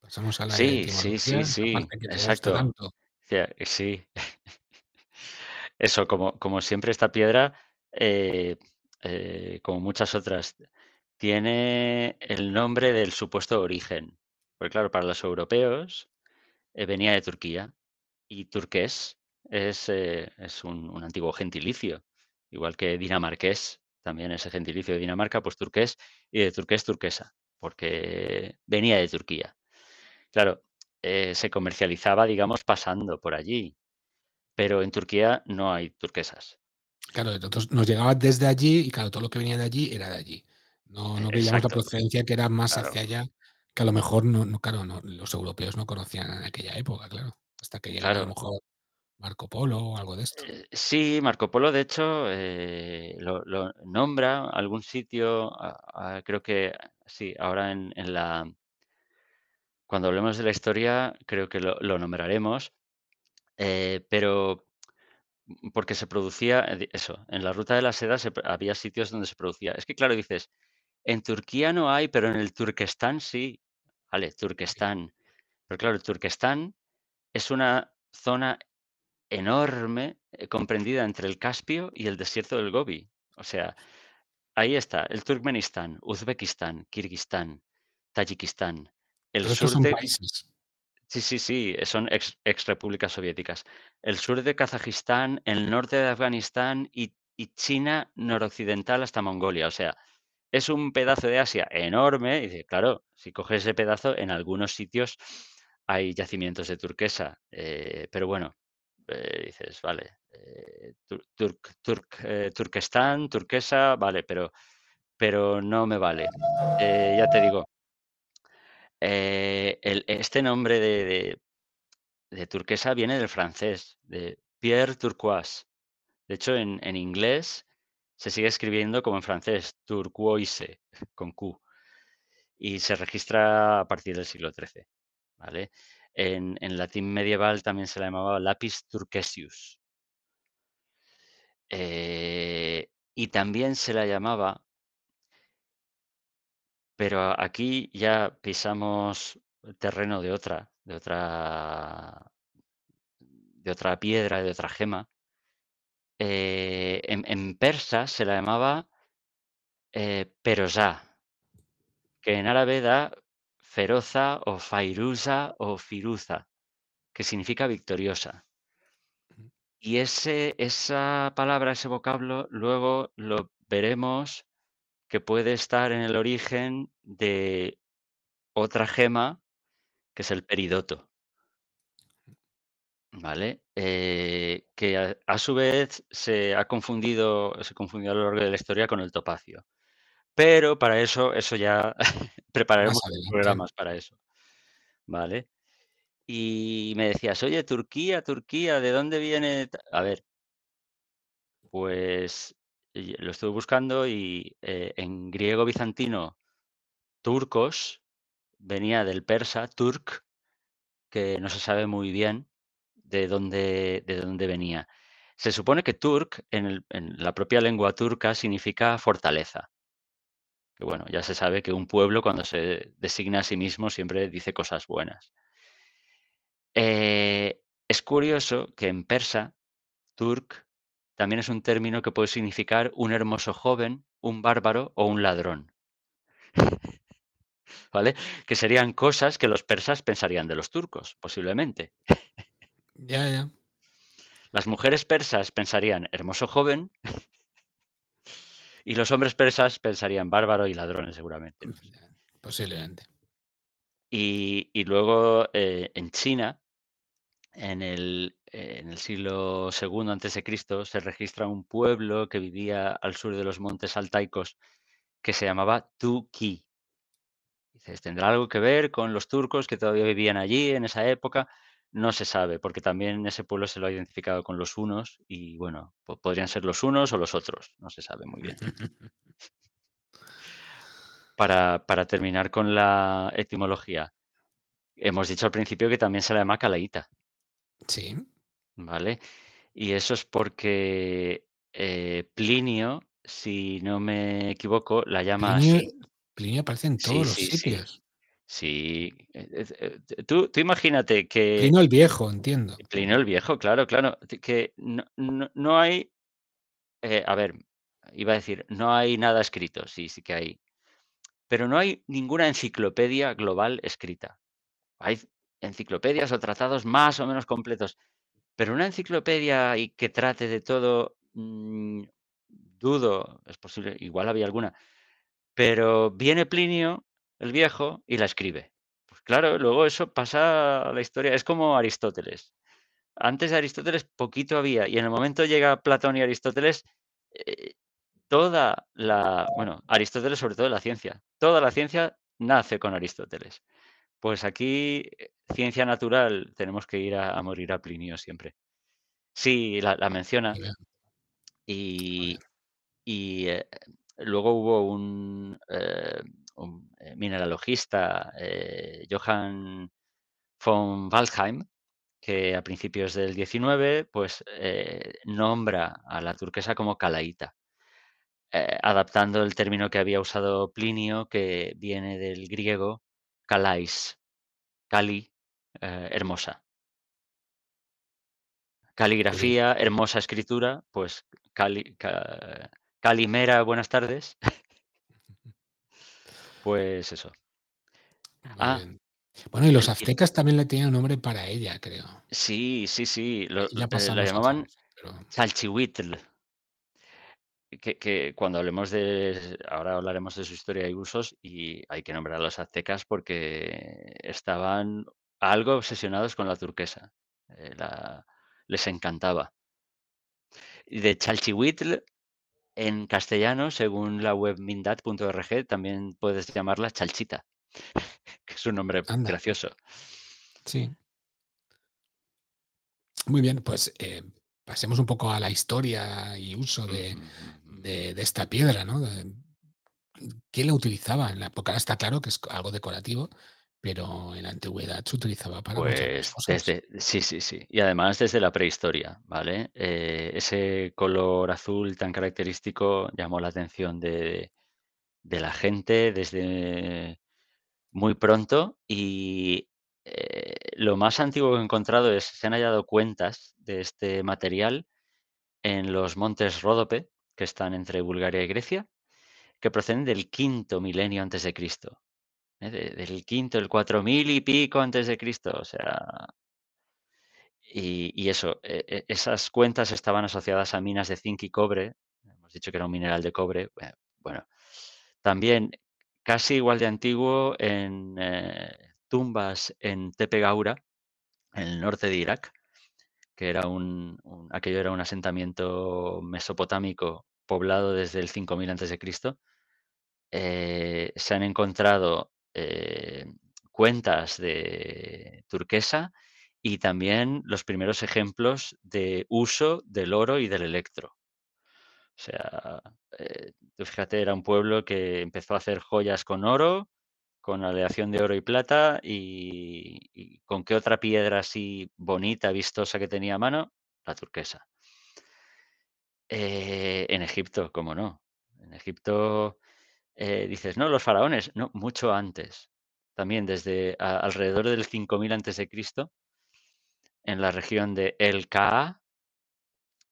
Pasamos a la Sí, sí, etimología, sí, sí, exacto. Sí, Eso, como, siempre, esta piedra, eh, eh, como muchas otras, tiene el nombre del supuesto origen. Porque claro, para los europeos eh, venía de Turquía y turqués es, un, antiguo gentilicio, igual que dinamarqués, también ese gentilicio de Dinamarca, pues turqués y de turqués turquesa, porque venía de Turquía. Claro, se comercializaba, digamos, pasando por allí, pero en Turquía no hay turquesas. Claro, nosotros nos llegaba desde allí y claro, todo lo que venía de allí era de allí. No, E no veíamos la procedencia que era más claro. hacia allá, que a lo mejor no, no, claro, no, los europeos no conocían en aquella época, claro, hasta que llegara a lo mejor Marco Polo o algo de esto. eh, sí, Marco Polo, de hecho, eh, lo lo nombra algún sitio, creo que sí, ahora en en la cuando hablemos de la historia, creo que lo lo nombraremos, eh, pero mm, porque se producía, eh, eso, en la ruta de la seda se había sitios donde se producía. Es que, claro, dices, En Turquía no hay, pero en el Turquestán sí. Vale, Turquestán. Pero claro, el Turquestán es una zona enorme, eh, comprendida entre el Caspio y el desierto del Gobi. O sea, ahí está el Turkmenistán, Uzbekistán, Kirguistán, Tayikistán, el sur de... países. Sí, sí, sí, son ex, ex repúblicas soviéticas. El sur de Kazajistán, el norte de Afganistán y, y China noroccidental hasta Mongolia. O sea, es un pedazo de Asia enorme. Y claro, si coges ese pedazo, en algunos sitios hay yacimientos de turquesa. eh, pero bueno, eh, dices, vale, eh, tur- turc- turc- eh, Turquestán, turquesa, vale, pero, pero no me vale. Eh, ya te digo, eh, este nombre de, turquesa viene del francés, de Pierre Turquoise. De hecho, en, inglés se sigue escribiendo como en francés, turquoise, con Q, y se registra a partir del siglo XIII. ¿vale? En, en latín medieval también se la llamaba lapis turquesius. Eh, y también se la llamaba, pero aquí ya pisamos terreno de otra, de otra, de otra piedra, de otra gema. Eh, en, en persa se la llamaba eh, perosá, que en árabe da feroza o fairuza o firuza, que significa victoriosa. Y ese, esa palabra, ese vocablo, luego lo veremos que puede estar en el origen de otra gema, que es el peridoto. ¿Vale? Eh, que a, a su vez se ha confundido, se confundió a lo largo de la historia con el topacio. Pero para eso, eso ya prepararemos programas para eso. ¿Vale? Y me decías, oye, Turquía, Turquía, ¿de dónde viene? ta-?" A ver, pues lo estuve buscando y eh, en griego bizantino, turcos venía del persa, turk, que no se sabe muy bien de dónde, de dónde venía. Se supone que turk, en, el- en la propia lengua turca, significa fortaleza. Que bueno, ya se sabe que un pueblo cuando se designa a sí mismo siempre dice cosas buenas. Eh, es curioso que en persa, turk también es un término que puede significar un hermoso joven, un bárbaro o un ladrón. ¿Vale? Que serían cosas que los persas pensarían de los turcos, posiblemente. Ya, ya. Las mujeres persas pensarían hermoso joven y los hombres persas pensarían bárbaro y ladrones, seguramente. sé. Posiblemente. Y, y luego eh, en China, en el, eh, en el siglo II Cristo, se registra un pueblo que vivía al sur de los montes altaicos que se llamaba Tuki. Dices, ¿tendrá algo que ver con los turcos que todavía vivían allí en esa época? No se sabe, porque también ese pueblo se lo ha identificado con los unos y bueno, po- podrían ser los unos o los otros, no se sabe muy bien. Para, para terminar con la etimología, hemos dicho al principio que también se la llama calaíta, Sí. ¿vale? Y eso es porque eh, Plinio, si no me equivoco, la llama Plinio, así. Plinio aparece en Sí, todos los sí, sí. sitios. Sí. eh, eh, eh, Tú, tú imagínate que Plinio el viejo, entiendo. Plinio el Viejo, claro, claro, que no, no- no hay, eh, a ver, iba a decir, no hay nada escrito, sí, sí que hay, pero no hay ninguna enciclopedia global escrita. Hay enciclopedias o tratados más o menos completos, pero una enciclopedia y que trate de todo, mm, dudo, es posible, igual había alguna, pero viene Plinio el Viejo y la escribe. Pues claro, luego eso pasa a la historia, es como Aristóteles. Antes de Aristóteles poquito había, y en el momento llega Platón y Aristóteles, eh, toda la, bueno, Aristóteles sobre todo la ciencia, toda la ciencia nace con Aristóteles. Pues aquí, eh, ciencia natural, tenemos que ir a, a morir a Plinio siempre. Sí, la, la menciona y, y, eh, luego hubo un, eh, un, mineralogista, eh, Johann von Waldheim, que a principios del 19, pues nombra a la turquesa como calaíta. adaptando el término que había usado Plinio, que viene del griego kalais, cali, eh, hermosa. Caligrafía, hermosa escritura, pues cali, calimera, buenas tardes. pues eso. ah, Bueno, y los aztecas también le tenían nombre para ella, creo. Sí, sí, sí. Lo, eh, la llamaban Chalchihuitl. Que, cuando hablemos de, ahora hablaremos de su historia y usos y hay que nombrar a los aztecas porque estaban algo obsesionados con la turquesa. Eh, les encantaba. Y de Chalchihuitl, en castellano, según la web mindat.org, también puedes llamarla Chalchita, que es un nombre gracioso. Sí. Muy bien, pues eh, pasemos un poco a la historia y uso de, de, esta piedra, ¿no? ¿Quién la utilizaba? En la época está claro que es algo decorativo, pero en la antigüedad se utilizaba para pues desde sí, sí, sí. Y además desde la prehistoria, ¿vale? Eh, ese color azul tan característico llamó la atención de, de la gente desde muy pronto y lo más antiguo que he encontrado es, se han hallado cuentas de este material en los montes Ródope, que están entre Bulgaria y Grecia, que proceden del quinto milenio antes de Cristo. ¿eh? del quinto, el cuatro mil y pico antes de Cristo. O sea, y, eso, e, e, esas cuentas estaban asociadas a minas de zinc y cobre. Hemos dicho que era un mineral de cobre. Eh, bueno, también casi igual de antiguo en eh, tumbas en Tepe Gaura, en el norte de Irak, que era un, aquello era un asentamiento mesopotámico poblado desde el 5000 a.C., eh, se han encontrado eh, cuentas de turquesa y también los primeros ejemplos de uso del oro y del electro. O sea, eh, fíjate, era un pueblo que empezó a hacer joyas con oro, con aleación de oro y plata, y, con qué otra piedra así bonita, vistosa que tenía a mano, la turquesa. Eh, en Egipto, ¿cómo no? En Egipto eh, dices, no, los faraones, no, mucho antes. También desde alrededor del 5000 a.C., en la región de El Kaa,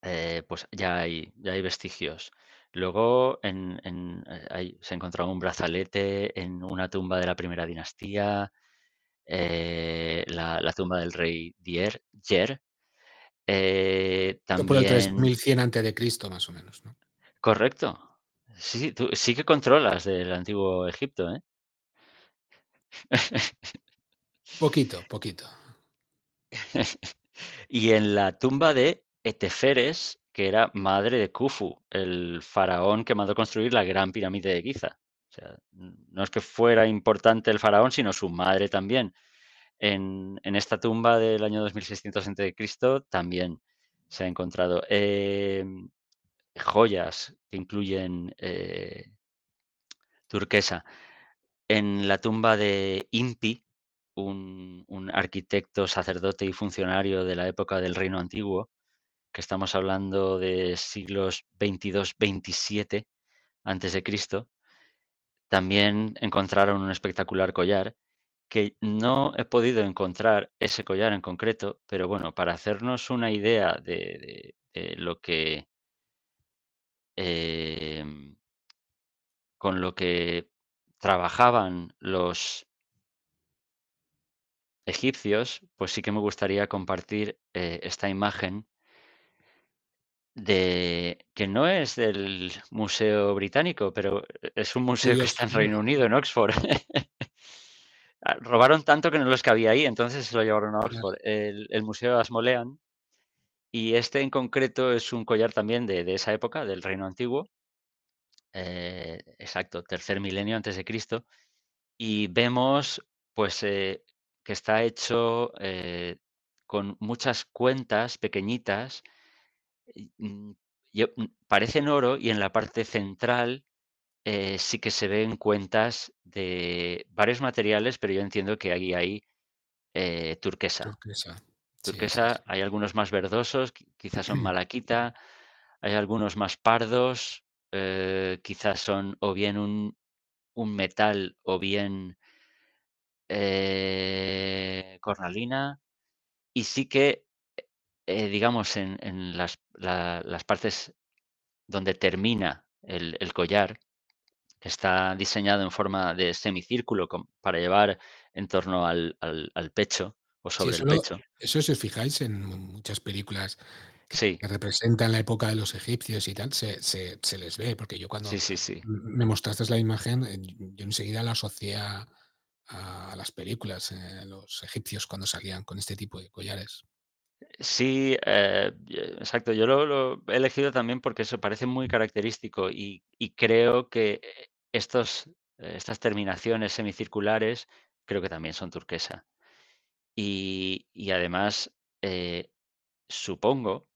eh, pues ya hay, ya hay vestigios. Luego en, eh, se encontró un brazalete en una tumba de la primera dinastía, la, tumba del rey Dier, Yer. también... Por el 3100 a.C., más o menos, ¿no? Correcto, Sí, tú sí que controlas del antiguo Egipto, ¿eh? Poquito, poquito. Y en la tumba de Eteferes, que era madre de Khufu, el faraón que mandó construir la gran pirámide de Giza. O sea, no es que fuera importante el faraón, sino su madre también. En, esta tumba del año 2600 a.C. también se ha encontrado. Em, joyas que incluyen eh, turquesa. En la tumba de Impi, un, arquitecto, sacerdote y funcionario de la época del Reino Antiguo, estamos hablando de siglos 22-27 antes de Cristo, también encontraron un espectacular collar que no he podido encontrar ese collar en concreto, pero bueno, para hacernos una idea de lo que Em, con lo que trabajaban los egipcios, pues sí que me gustaría compartir eh, esta imagen de que no es del Museo Británico, pero es un museo que está en Reino Unido, en Oxford. Ah, robaron tanto que no los cabía ahí, entonces se lo llevaron a Oxford. El, Museo Asmolean y este en concreto es un collar también de, esa época, del Reino Antiguo. Eh, exacto, tercer milenio antes de Cristo. Y vemos pues eh, que está hecho eh, con muchas cuentas pequeñitas. Mm, mm, parecen oro y en la parte central sí que se ven cuentas de varios materiales, pero yo entiendo que ahí hay turquesa. Turquesa. Turquesa, hay algunos más verdosos, quizás son malaquita, hay algunos más pardos, eh, quizás son o bien un, un metal o bien eh, cornalina. Y sí que, eh, digamos, en, en las, la- las partes donde termina el, el collar, está diseñado en forma de semicírculo para llevar en torno al, al- al pecho o Sí, sobre eso el lo pecho. eso si os fijáis en muchas películas que Sí, que representan la época de los egipcios y tal, se se se les ve, porque yo cuando sí, sí. m me mostraste la imagen, eh, yo enseguida la asocié a a las películas, eh, los egipcios cuando salían con este tipo de collares. Sí, eh, exacto. Yo lo lo he elegido también porque eso parece muy característico y y creo que, eh, estos eh, estas terminaciones semicirculares creo que también son turquesa. Y y además, eh, supongo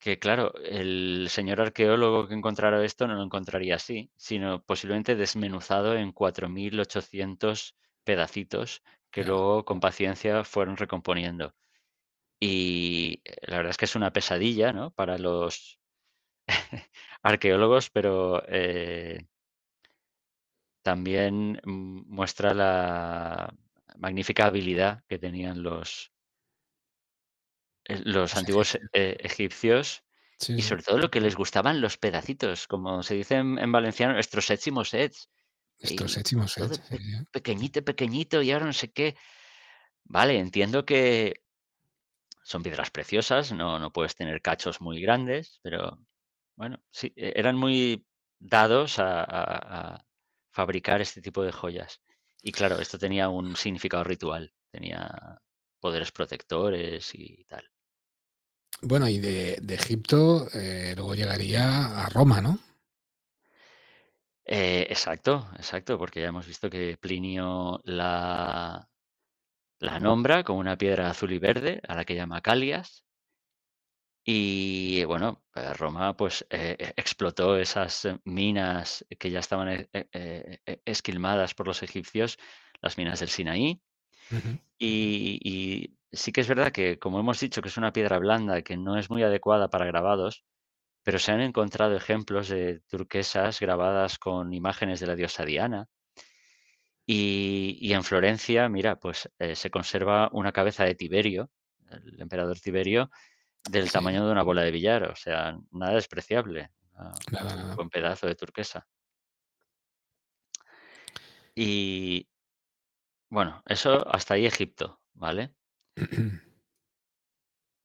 que, claro, el señor arqueólogo que encontrara esto no lo encontraría así, sino posiblemente desmenuzado en 4.800 pedacitos que Claro. luego con paciencia fueron recomponiendo. Y, eh, la verdad es que es una pesadilla, ¿no?, para los arqueólogos, pero, eh también, muestra la magnífica habilidad que tenían los eh, los antiguos, egipcios. eh, egipcios Sí, y sobre todo lo que les gustaban los pedacitos, como se dice en en valenciano, Estos y séptimos sets, pe sí. pequeñito, pequeñito, y ahora no sé qué. Vale, entiendo que son piedras preciosas, no no puedes tener cachos muy grandes, pero bueno, sí, e eran muy dados a a a fabricar este tipo de joyas. Y claro, esto tenía un significado ritual, tenía poderes protectores y tal. Bueno, y de de Egipto, eh, luego llegaría a Roma, ¿no? Eh, exacto, exacto, porque ya hemos visto que Plinio la la nombra como una piedra azul y verde, a la que llama Calias. Y bueno, eh, Roma, pues, eh, e explotó esas eh, minas que ya estaban, eh eh eh eh, esquilmadas por los egipcios, las minas del Sinaí. Y y sí que es verdad que, como hemos dicho, que es una piedra blanda, que no es muy adecuada para grabados, pero se han encontrado ejemplos de turquesas grabadas con imágenes de la diosa Diana. Y y en Florencia, mira, pues, eh, se conserva una cabeza de Tiberio, el emperador Tiberio, del Sí, tamaño de una bola de billar, o sea, nada despreciable, ah, nada, un nada. buen pedazo de turquesa. Y bueno, eso hasta ahí Egipto, ¿vale?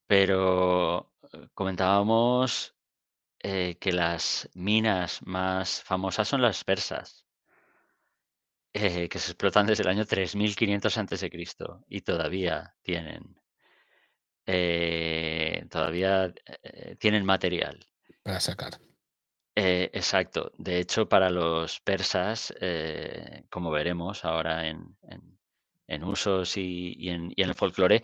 Pero, eh, comentábamos, eh, que las minas más famosas son las persas, eh, que se explotan desde el año 3500 antes de Cristo y todavía tienen, eh, todavía, eh, tienen material. Para sacar. Exacto. De hecho, para los persas, como veremos ahora en en en usos y y en y en el folclore,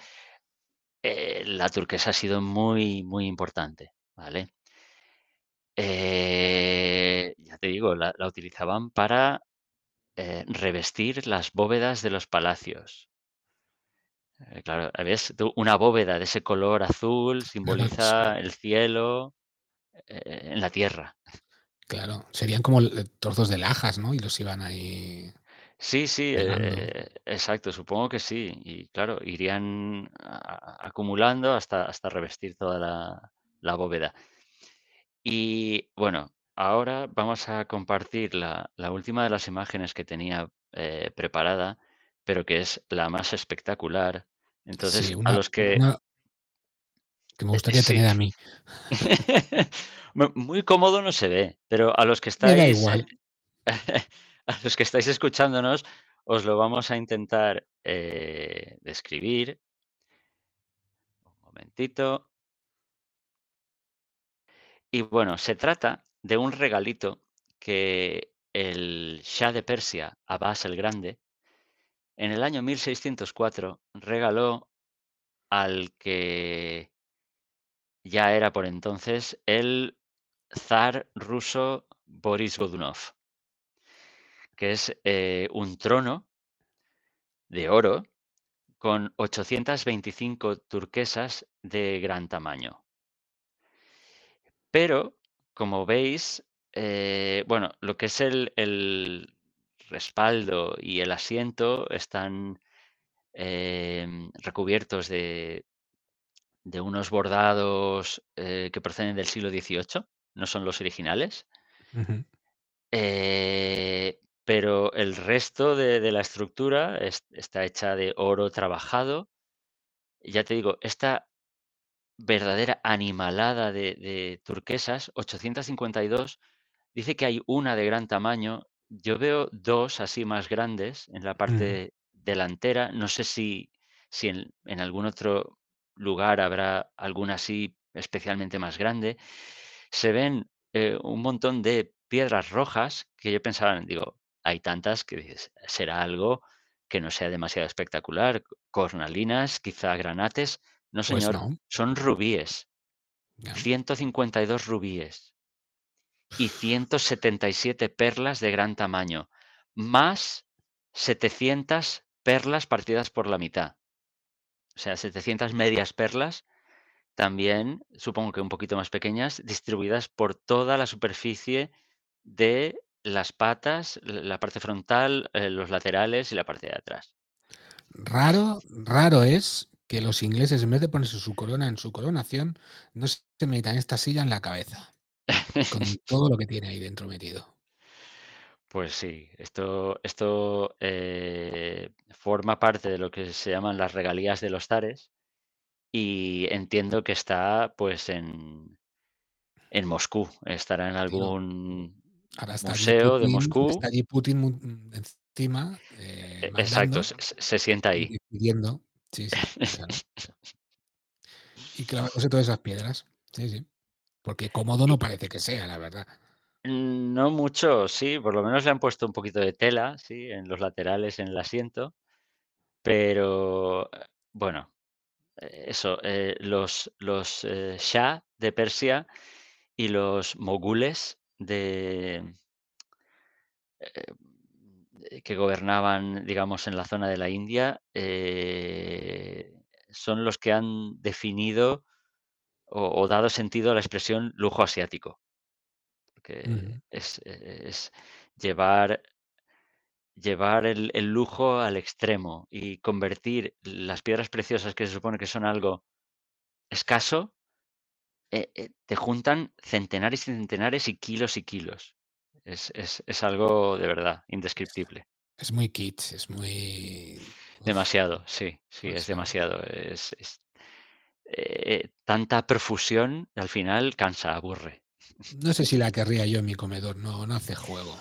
la turquesa ha sido muy, muy importante, ¿vale? Eh, ya te digo, la la utilizaban para, eh, revestir las bóvedas de los palacios. Eh, claro, ¿ves? Una bóveda de ese color azul simboliza el cielo, eh, en la tierra. claro. Serían como trozos de lajas, ¿no? Y los iban ahí Sí, sí, eh, exacto, supongo que sí. Y claro, irían a acumulando hasta hasta revestir toda la la bóveda. Y bueno, ahora vamos a compartir la la última de las imágenes que tenía, eh, preparada, pero que es la más espectacular. Sí, Entonces, a los que una que me eh, gustaría sí. tener a mí. Mu muy cómodo no se ve, pero a los que Me da estáis, igual. A los que estáis escuchándonos, os lo vamos a intentar, eh, describir. Un momentito. Y bueno, se trata de un regalito que el Shah de Persia, Abbas el Grande, en el año 1604 regaló al que ya era por entonces el zar ruso Boris Godunov, que es, eh, un trono de oro con 825 turquesas de gran tamaño. Pero, como veis, Eh, bueno, lo que es el, el respaldo y el asiento están em, recubiertos de, de unos bordados eh, que proceden del siglo XVIII, no son los originales. Eh, pero el resto de, de la estructura es- está hecha de oro trabajado. Ya te digo, esta verdadera animalada de, de turquesas, 852, dice que hay una de gran tamaño. Yo veo dos así más grandes en la parte delantera. No sé si, si en, en algún otro lugar habrá alguna así especialmente más grande. Se ven eh, un montón de piedras rojas que yo pensaba, digo, hay tantas que dices, será algo que no sea demasiado espectacular, cornalinas, quizá granates. No, Pues señor, no, son rubíes, ya. 152 rubíes y 177 perlas de gran tamaño, más 700 perlas partidas por la mitad. O sea, 700 medias perlas también, supongo que un poquito más pequeñas, distribuidas por toda la superficie de las patas, la parte frontal, eh, los laterales y la parte de atrás. Raro, raro es que los ingleses, en vez de ponerse su corona en su coronación, no se metan esta silla en la cabeza, con todo lo que tiene ahí dentro metido. Pues sí, esto, esto eh, forma parte de lo que se llaman las regalías de los zares y entiendo que está pues en, en Moscú, estará en algún ahora está allí museo de Moscú. está allí Putin mm, encima, eh, E- Exacto, se, sienta ahí. decidiendo. Sí, sí, claro. Y clavándose todas esas piedras. Sí, sí. Porque cómodo no parece que sea, la verdad. no mucho, sí, por lo menos le han puesto un poquito de tela, sí, en los laterales, en el asiento, pero eh, bueno, eh, eso, eh, los, los eh, Shah de Persia y los mogules de, eh, que gobernaban, digamos, en la zona de la India, eh, son los que han definido o, o dado sentido a la expresión lujo asiático, es, eh, es llevar, llevar el, el lujo al extremo y convertir las piedras preciosas que se supone que son algo escaso, eh, eh, te juntan centenares y centenares y kilos y kilos. Es, es, es algo de verdad indescriptible. Es muy kitsch, es muy Demasiado, sí, sí, es demasiado. Es, es, eh, tanta profusión al final cansa, aburre. No sé si la querría yo en mi comedor, no, no hace juego.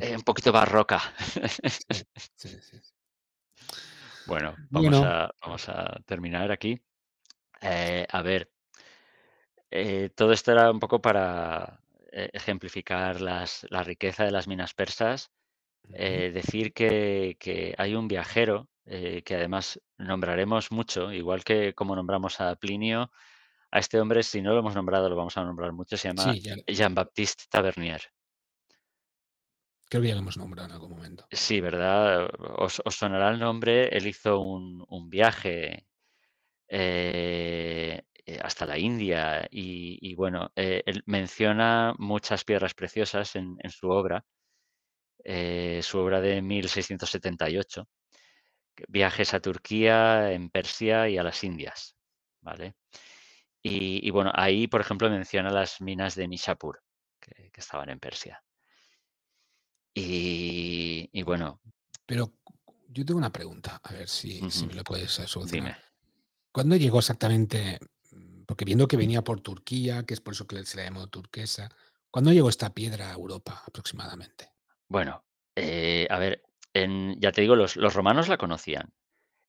Eh, un poquito barroca. Sí, sí, sí. Bueno, vamos Bueno, a, vamos a terminar aquí. Eh, a ver, todo esto era un poco para ejemplificar las, la riqueza de las minas persas. Eh, decir que, que hay un viajero eh, que además nombraremos mucho, igual que como nombramos a Plinio, a este hombre, si no lo hemos nombrado, lo vamos a nombrar mucho, se llama Sí, Jean-Baptiste Tavernier. creo que ya lo hemos nombrado en algún momento. Sí, ¿verdad? Os, os sonará el nombre. Él hizo un, un viaje eh, hasta la India y, y bueno, eh, él menciona muchas piedras preciosas en, en su obra, eh, su obra de 1678, que- viajes a Turquía, en Persia y a las Indias, ¿vale? Y, y bueno, ahí, por ejemplo, menciona las minas de Nishapur, que, que estaban en Persia. Y, y bueno, Pero yo tengo una pregunta, a ver si, si me lo puedes eh, solucionar. dime. ¿Cuándo llegó exactamente? Porque viendo que venía por Turquía, que es por eso que se la llamó turquesa, ¿cuándo llegó esta piedra a Europa aproximadamente? Bueno, eh, a ver, en, ya te digo, los, los romanos la conocían.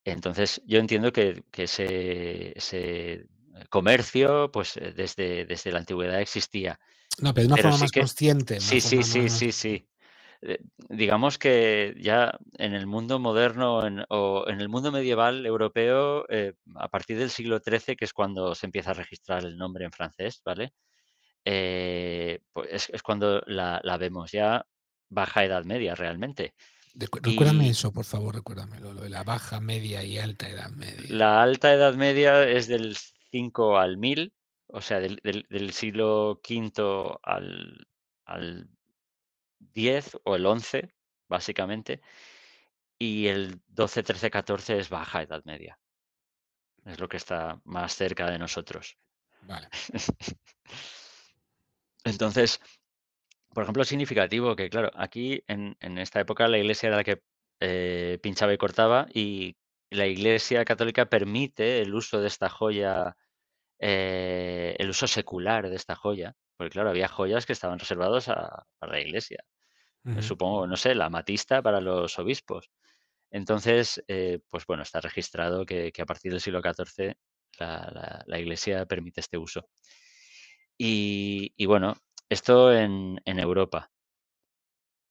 Entonces, yo entiendo que, que ese, ese comercio, pues eh, desde, desde la antigüedad existía. No, pero de una Pero forma sí más que, consciente, sí, sí, sí, sí, sí. Eh, digamos que ya en el mundo moderno en- o en el mundo medieval europeo, eh, a partir del siglo XIII, que es cuando se empieza a registrar el nombre en francés, ¿vale? Eh, pues es, es cuando la, la vemos ya baja Edad Media realmente. Recu- Recuérdame Y eso, por favor, recuérdamelo, lo de la baja, media y alta edad media. la Alta Edad Media es del 5 al 1000, o sea, del, del- del siglo V al al 10 o el 11, básicamente, y el 12, 13, 14 es baja Edad Media. Es lo que está más cerca de nosotros. Vale. Entonces, por ejemplo, es significativo que, claro, aquí en, en esta época la iglesia era la que eh, pinchaba y cortaba y la iglesia católica permite el uso de esta joya, eh, el uso secular de esta joya, porque claro, había joyas que estaban reservadas a, la iglesia. Ujú. Supongo, no sé, la amatista para los obispos. Entonces, eh, pues bueno, está registrado que, que a partir del siglo XIV la, la- la iglesia permite este uso. Y, y bueno, esto en, en Europa.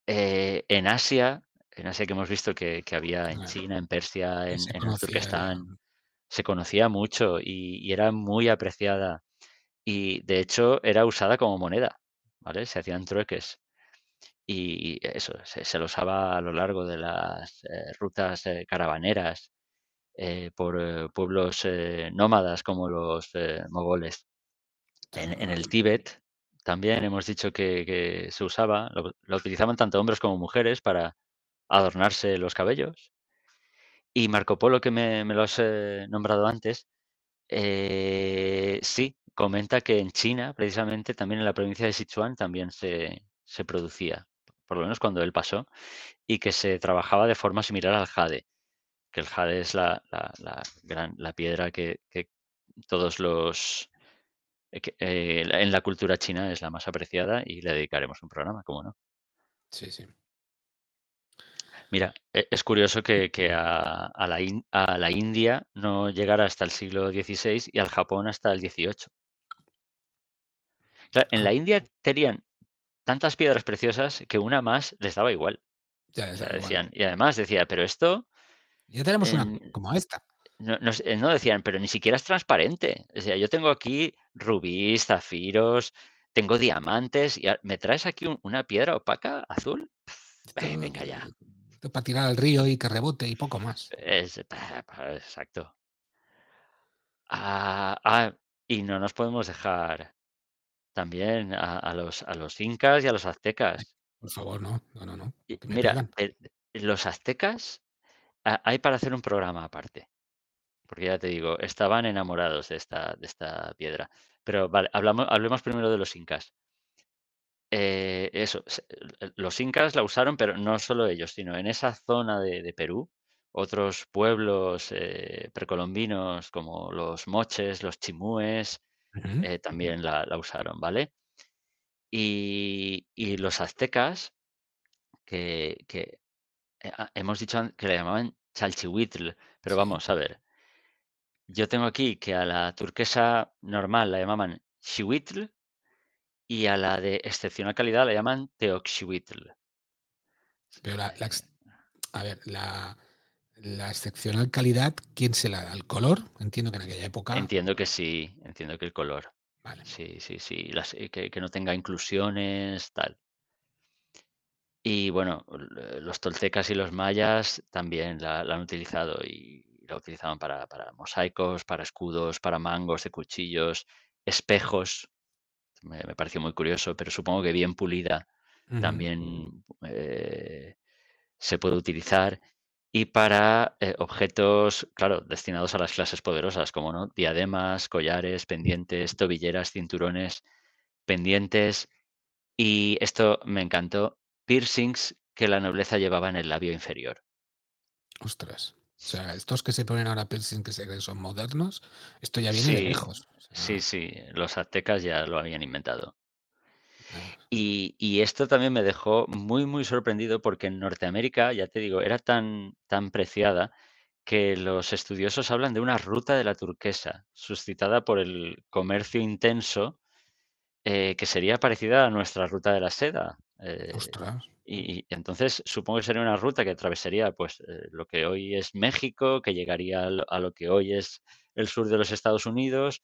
Eh, en Asia, en Asia que hemos visto que, que había en China, en Persia, en, en conocía. Turquestán, se conocía mucho y, y era muy apreciada. Y de hecho era usada como moneda, ¿vale? Se hacían trueques. Y eso, se, lo usaba a lo largo de las eh, rutas eh, caravaneras eh, por eh, pueblos nómadas como los mogoles. En, el Tíbet también hemos dicho que, se usaba, lo, utilizaban tanto hombres como mujeres para adornarse los cabellos. Y Marco Polo, que me, me lo has nombrado antes, sí, comenta que en China, precisamente, también en la provincia de Sichuan, también se producía, por lo menos cuando él pasó, y que se trabajaba de forma similar al jade, que el jade es la, la- la gran, la piedra que, que todos los... eh, que, eh, en la cultura china es la más apreciada y le dedicaremos un programa, ¿cómo no? Sí, sí. Mira, e- es curioso que, que a, a la In- a la India no llegara hasta el siglo XVI y al Japón hasta el XVIII. En Ah, la India tenían tantas piedras preciosas que una más les daba igual. ya O sea, igual. decían, y además decía, pero esto, Ya tenemos una en- como esta. no, no sé, no decían, pero ni siquiera es transparente. O sea, yo tengo aquí rubíes, zafiros, tengo diamantes, y me traes aquí un- una piedra opaca azul. Esto, Eh, venga ya. esto para tirar al río y que rebote y poco más. Es, exacto. Ah, ah, y no nos podemos dejar también a, a los, a los incas y a los aztecas. por favor, no. No, no, no. Y mira, el- los aztecas hay para hacer un programa aparte, porque ya te digo, estaban enamorados de esta, de esta piedra. Pero vale, hablamos, hablemos primero de los incas. Eh, eso, el- los incas la usaron, pero no solo ellos, sino en esa zona de, de Perú, otros pueblos eh, precolombinos como los moches, los chimúes, Eh, también la, la usaron, ¿vale? Y, y los aztecas, que, que, eh, ah, hemos dicho que le llamaban chalchihuitl, pero vamos a ver, yo tengo aquí que a la turquesa normal la llamaban xihuitl y a la de excepcional calidad la llaman teoxihuitl. Pero la, la Eh, a ver, la, la excepcional calidad, ¿quién se la da? ¿El color? Entiendo que en aquella época. Entiendo que sí, entiendo que el color. Vale. Sí, sí, sí, las, eh, que, que no tenga inclusiones, tal. Y bueno, l- los toltecas y los mayas también la, la han utilizado y la utilizaban para, para mosaicos, para escudos, para mangos de cuchillos, espejos. Me, me pareció muy curioso, pero supongo que bien pulida también eh, se puede utilizar. Y para eh, objetos, claro, destinados a las clases poderosas, como no, diademas, collares, pendientes, tobilleras, cinturones, pendientes. Y esto me encantó, piercings que la nobleza llevaba en el labio inferior. Ostras. O sea, estos que se ponen ahora piercing que se creen son modernos, esto ya viene de Sí, lejos. O sí, sí, los aztecas ya lo habían inventado. Y, y esto también me dejó muy, muy sorprendido porque en Norteamérica, ya te digo, era tan, tan preciada que los estudiosos hablan de una ruta de la turquesa, suscitada por el comercio intenso, eh, que sería parecida a nuestra ruta de la seda. eh, ostras. y, y entonces supongo que sería una ruta que atravesaría pues, eh, lo que hoy es México, que llegaría a lo que hoy es el sur de los Estados Unidos,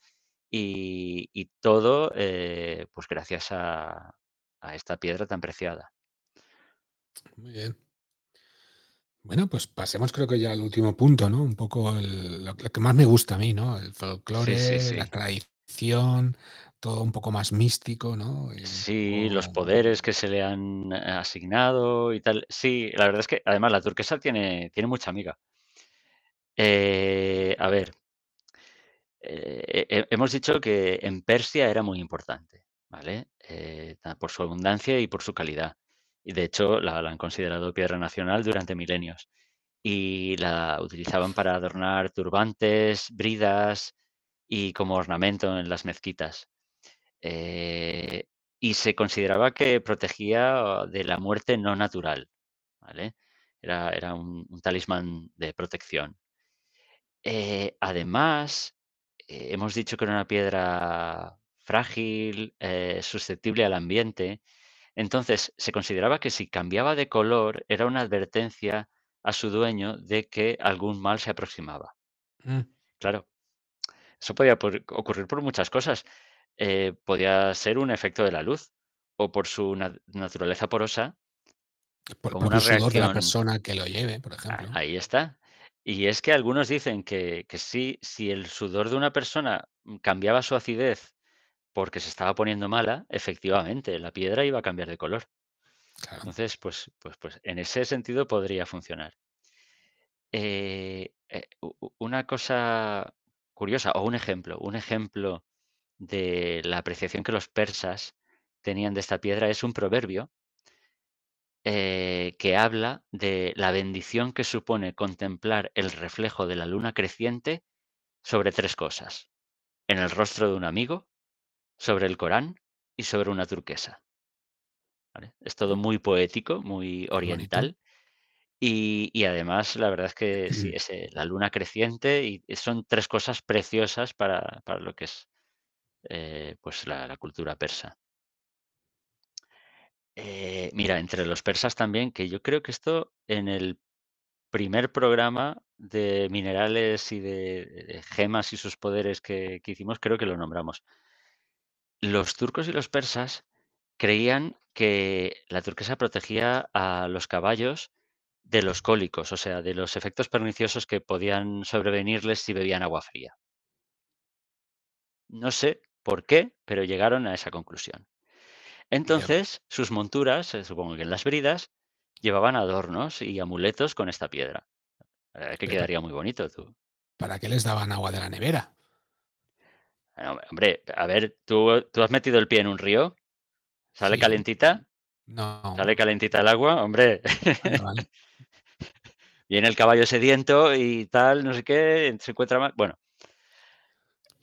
y, y todo eh, pues gracias a, a esta piedra tan preciada. Muy bien. Bueno, pues pasemos creo que ya al último punto, ¿no? Un poco el- lo, lo que más me gusta a mí, ¿no? El Sí, sí, folclore, la tradición, todo un poco más místico, ¿no? Sí, los poderes que se le han eh, asignado y tal. Sí, la verdad es que además la turquesa tiene, tiene mucha amiga. Eh, a ver, eh, he- hemos dicho que en Persia era muy importante, ¿vale? Eh, por su abundancia y por su calidad. Y de hecho la, han considerado piedra nacional durante milenios. Y la utilizaban para adornar turbantes, bridas y como ornamento en las mezquitas. Eh, y se consideraba que protegía de la muerte no natural, ¿vale? Era, era un, un talismán de protección. Eh, además, eh, hemos dicho que era una piedra frágil, eh, susceptible al ambiente. Entonces, se consideraba que si cambiaba de color era una advertencia a su dueño de que algún mal se aproximaba. mm, Claro, eso podía por- ocurrir por muchas cosas. Eh, podía ser un efecto de la luz o por su na- naturaleza porosa, por el una propio sudor de la reacción. persona que lo lleve, por ejemplo. Ahí está. Y es que algunos dicen que, que sí, si el sudor de una persona mm, cambiaba su acidez porque se estaba poniendo mala, efectivamente, la piedra iba a cambiar de color. Claro. Entonces, pues, pues, pues en ese sentido podría funcionar. Eh, eh, una cosa curiosa, o un ejemplo, un ejemplo de la apreciación que los persas tenían de esta piedra es un proverbio eh, que habla de la bendición que supone contemplar el reflejo de la luna creciente sobre tres cosas. En el rostro de un amigo, sobre el Corán y sobre una turquesa. ¿vale? Es todo muy poético, muy oriental. Y, y además, la verdad es que sí, es eh, la luna creciente y son tres cosas preciosas para, para lo que es eh, pues la, la cultura persa. Eh, mira, entre los persas también, que yo creo que esto en el primer programa de minerales y de, gemas y sus poderes que, que hicimos, creo que lo nombramos. Los turcos y los persas creían que la turquesa protegía a los caballos de los cólicos, o sea, de los efectos perniciosos que podían sobrevenirles si bebían agua fría. No sé por qué, pero llegaron a esa conclusión. Entonces, sus monturas, eh, supongo que en las bridas, llevaban adornos y amuletos con esta piedra. La verdad es que pero ¿pa quedaría muy bonito, tú. para qué les daban agua de la nevera? Hombre, a ver, ¿tú, tú has metido el pie en un río, sale Sí. calentita, No. sale calentita el agua, hombre. Vale, vale. Viene el caballo sediento y tal, no sé qué, se encuentra mal. Bueno,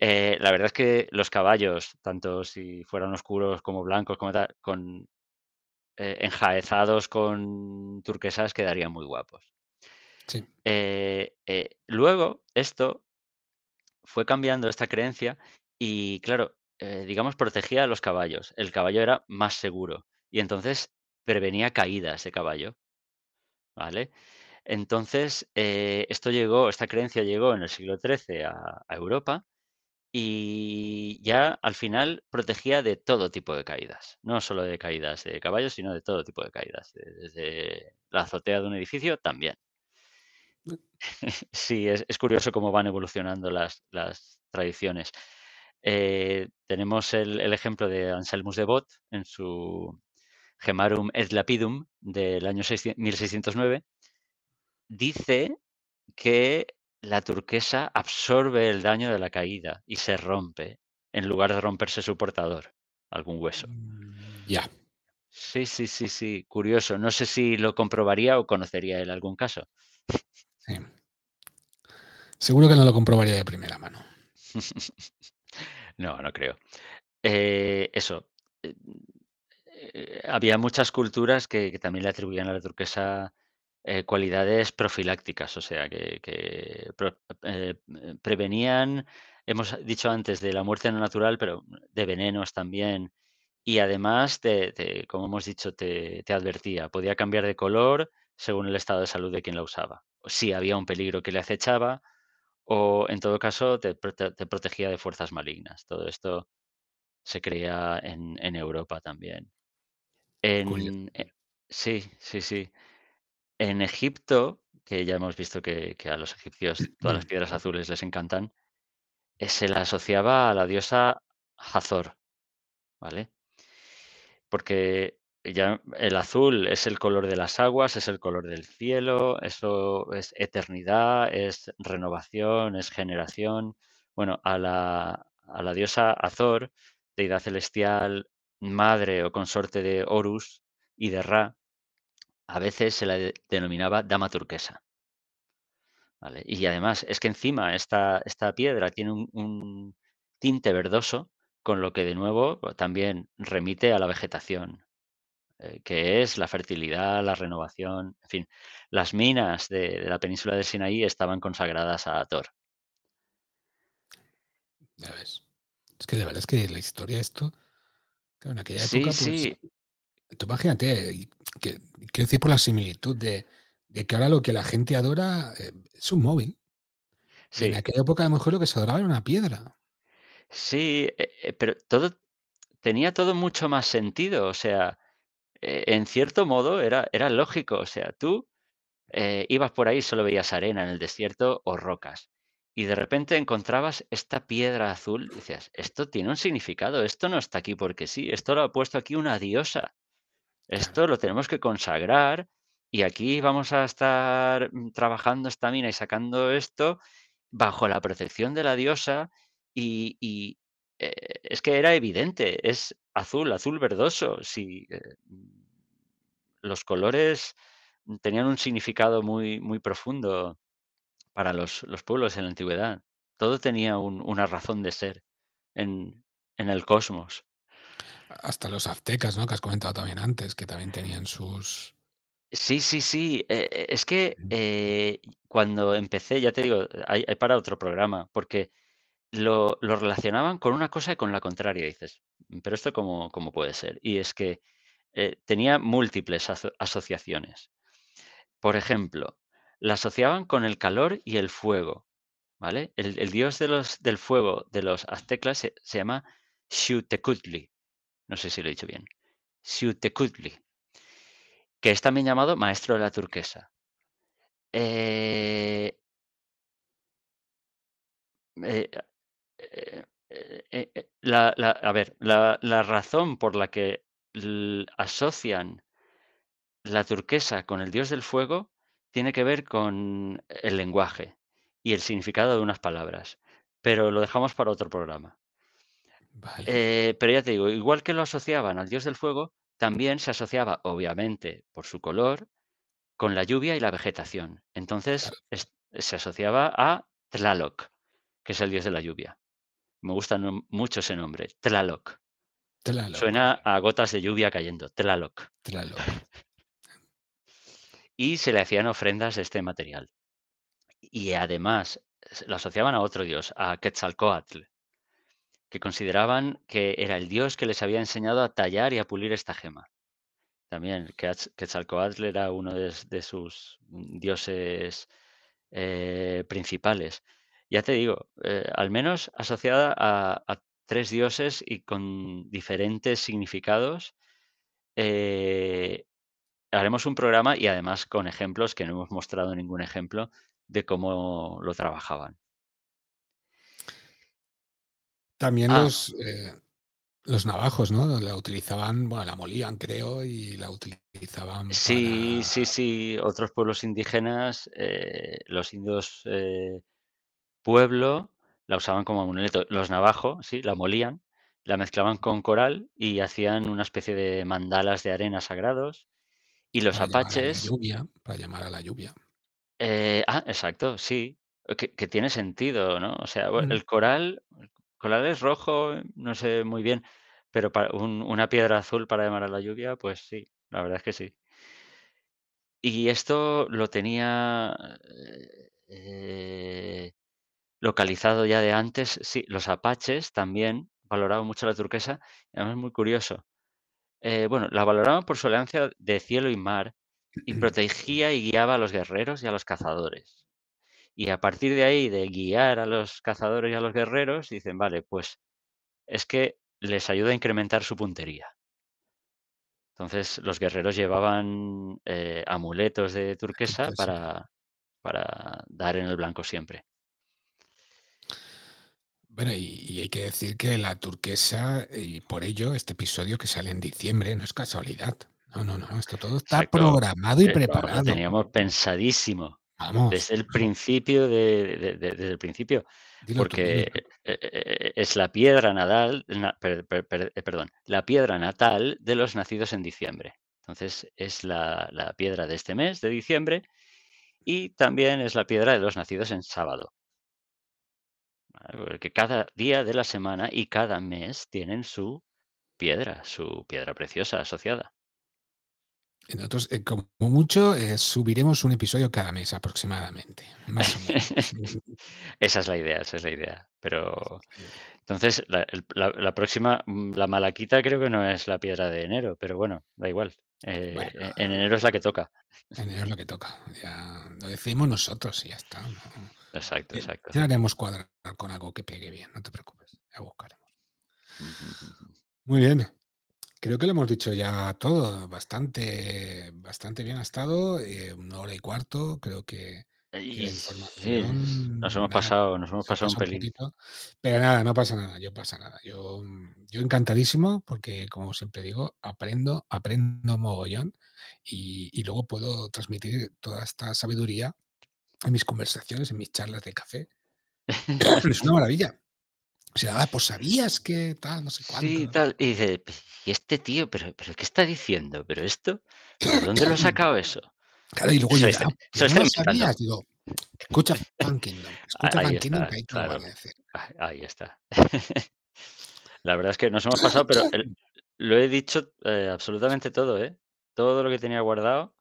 eh, la verdad es que los caballos, tanto si fueran oscuros como blancos, como tal, con eh, enjaezados con turquesas quedarían muy guapos. Sí. Eh, luego, esto fue cambiando esta creencia y, claro, digamos, protegía a los caballos. El caballo era más seguro y entonces prevenía caídas de caballo, ¿vale? Entonces, eh, esto llegó, esta creencia llegó en el siglo XIII a, a Europa y ya al final protegía de todo tipo de caídas, no solo de caídas de caballos, sino de todo tipo de caídas, de- desde la azotea de un edificio también. Sí, es, es curioso cómo van evolucionando las, las tradiciones. Eh, tenemos el, el ejemplo de Anselmus de Bot en su Gemarum et Lapidum del año 600 1609. Dice que la turquesa absorbe el daño de la caída y se rompe, en lugar de romperse su portador, algún hueso. Mm, ya. Sí, sí, sí, sí, curioso. No sé si lo comprobaría o conocería él algún caso. Sí. Seguro que no lo comprobaría de primera mano. No, no creo. Eh, eso. eh, eh, había muchas culturas que, que también le atribuían a la turquesa eh, cualidades profilácticas, o sea, que, eh, eh, prevenían, hemos dicho antes, de la muerte no natural, pero de venenos también. Y además, te, te- como hemos dicho, te, te advertía, podía cambiar de color según el estado de salud de quien la usaba. Si había un peligro que le acechaba, o en todo caso, te, prote- te protegía de fuerzas malignas. Todo esto se creía en, en Europa también. En, sí, sí, sí. En Egipto, que ya hemos visto que, que a los egipcios todas las piedras azules les encantan, eh, se la asociaba a la diosa Hathor. ¿vale? Porque ya el azul es el color de las aguas, es el color del cielo, eso es eternidad, es renovación, es generación. Bueno, a la, a la diosa Azor, deidad celestial, madre o consorte de Horus y de Ra, a veces se la de- denominaba dama turquesa. ¿vale? Y además es que encima esta, esta piedra tiene un, un tinte verdoso, con lo que de nuevo pues, también remite a la vegetación, eh, que es la fertilidad, la renovación, en fin. Las minas de, de la península de Sinaí estaban consagradas a Thor. Ya ves. Es que de verdad es que la historia de esto, claro, en aquella Sí, época, pues, sí, tú imagínate, y que, quiero decir por la similitud de, de que ahora lo que la gente adora eh, es un móvil. Y en aquella época a lo mejor lo que se adoraba era una piedra. sí, eh, eh, pero todo tenía todo mucho más sentido, o sea, eh, en cierto modo era, era lógico, o sea, tú eh, ibas por ahí, solo veías arena en el desierto o rocas. Y de repente encontrabas esta piedra azul y decías, esto tiene un significado, esto no está aquí porque sí, esto lo ha puesto aquí una diosa. Esto lo tenemos que consagrar y aquí vamos a estar mm, trabajando esta mina y sacando esto bajo la protección de la diosa y, eh, es que era evidente, es azul, azul verdoso, sí, eh, los colores tenían un significado muy, muy profundo para los, los pueblos en la antigüedad. Todo tenía un- una razón de ser en, en el cosmos. Hasta los aztecas, ¿no? Que has comentado también antes, que también tenían sus... Sí, sí, sí. eh, eh, es que eh, cuando empecé, ya te digo, hay, hay para otro programa, porque lo, lo relacionaban con una cosa y con la contraria. Dices, "Mm, pero esto cómo, cómo puede ser. Y es que eh, tenía múltiples aso- asociaciones. Por ejemplo, la asociaban con el calor y el fuego. ¿vale? El, el dios de los, del fuego de los aztecas se, se llama Xiuhtecutli. No sé si lo he dicho bien. Xiuhtecutli, que es también llamado maestro de la turquesa. Eh, eh, eh, la, a ver, la, razón por la que asocian la turquesa con el dios del fuego tiene que ver con el lenguaje y el significado de unas palabras, pero lo dejamos para otro programa. Vale, Eh, pero ya te digo, igual que lo asociaban al dios del fuego, también se asociaba, obviamente, por su color, con la lluvia y la vegetación. claro. Entonces, es- se asociaba a Tlaloc, que es el dios de la lluvia. Me gusta mucho ese nombre, Tlaloc. Tlaloc, Suena a gotas de lluvia cayendo, Tlaloc. Tlaloc. Y se le hacían ofrendas de este material. Y además, lo asociaban a otro dios, a Quetzalcóatl, que consideraban que era el dios que les había enseñado a tallar y a pulir esta gema. También, Queatz- Quetzalcóatl era uno de, sus mm, dioses eh, principales. Ya te digo, eh, al menos asociada a, a tres dioses y con diferentes significados. eh, haremos un programa y además con ejemplos que no hemos mostrado ningún ejemplo de cómo lo trabajaban. También Ah, los, eh, los navajos, ¿no? La utilizaban, bueno, la molían, creo, y la utilizaban sí, para... sí, sí, otros pueblos indígenas, eh, los indios eh, pueblo, la usaban como amuleto. Los navajos, sí, la molían, la mezclaban con coral y hacían una especie de mandalas de arena sagrados. Y los para llamar apaches, lluvia, para llamar a la lluvia. eh, ah, exacto, sí, que, que tiene sentido, ¿no? O sea, Mm. el coral, el coral es rojo, no sé muy bien, pero para un- una piedra azul para llamar a la lluvia, pues sí, la verdad es que sí. Y esto lo tenía eh, Localizado ya de antes, sí, los apaches también valoraban mucho la turquesa, y además es muy curioso. Eh, bueno, la valoraban por su alianza de cielo y mar, y protegía y guiaba a los guerreros y a los cazadores. Y a partir de ahí, de guiar a los cazadores y a los guerreros, dicen, vale, pues es que les ayuda a incrementar su puntería. Entonces, los guerreros llevaban eh, amuletos de turquesa para, para dar en el blanco siempre. Bueno, y, y hay que decir que la turquesa, y por ello este episodio que sale en diciembre no es casualidad. No, no, no, esto todo está Exacto. programado y vamos, lo preparado. teníamos pensadísimo Vamos, desde el principio de de de desde el principio, dilo porque, tú. e e e es la piedra nadal na per per per eh, perdón, la piedra natal de los nacidos en diciembre. Entonces, es la la piedra de este mes, de diciembre, y también es la piedra de los nacidos en sábado. ¿vale? Porque cada día de la semana y cada mes tienen su piedra, su piedra preciosa asociada. Nosotros, eh, como mucho, eh, subiremos un episodio cada mes aproximadamente, más o menos. Esa es la idea, esa es la idea. Pero la entonces la la la próxima, mm, la malaquita creo que no es la piedra de enero, pero bueno, da igual. Eh, Bueno, en enero es la que toca. en enero es lo que toca. Ya lo decimos nosotros y ya está. No, Exacto, exacto. ya haremos cuadrar con algo que pegue bien, no te preocupes, ya buscaremos. Muy bien. Creo que lo hemos dicho ya todo, bastante, bastante bien ha estado, eh, una hora y cuarto, creo que, que sí, nos hemos pasado nos hemos pasado un pelín. poquito, pero nada, no pasa nada, yo pasa nada. Yo, yo encantadísimo porque, como siempre digo, aprendo, aprendo mogollón y, y luego puedo transmitir toda esta sabiduría en mis conversaciones, en mis charlas de café. Es una maravilla. O sea, ah, pues sabías que tal, no sé cuánto. Sí, tal. Y dice: "Pe ¿y este tío? ¿Pero pero qué está diciendo? ¿Pero esto? ¿De dónde lo ha sacado eso?". Claro, y luego yo está ah, lo no lo sabías. Digo, escucha Fan Kingdom, A escucha ahí Kingdom, está, que van claro. decir. Ah, ahí está. La verdad es que nos hemos pasado, pero el lo he dicho, eh, absolutamente todo, ¿eh? Todo lo que tenía guardado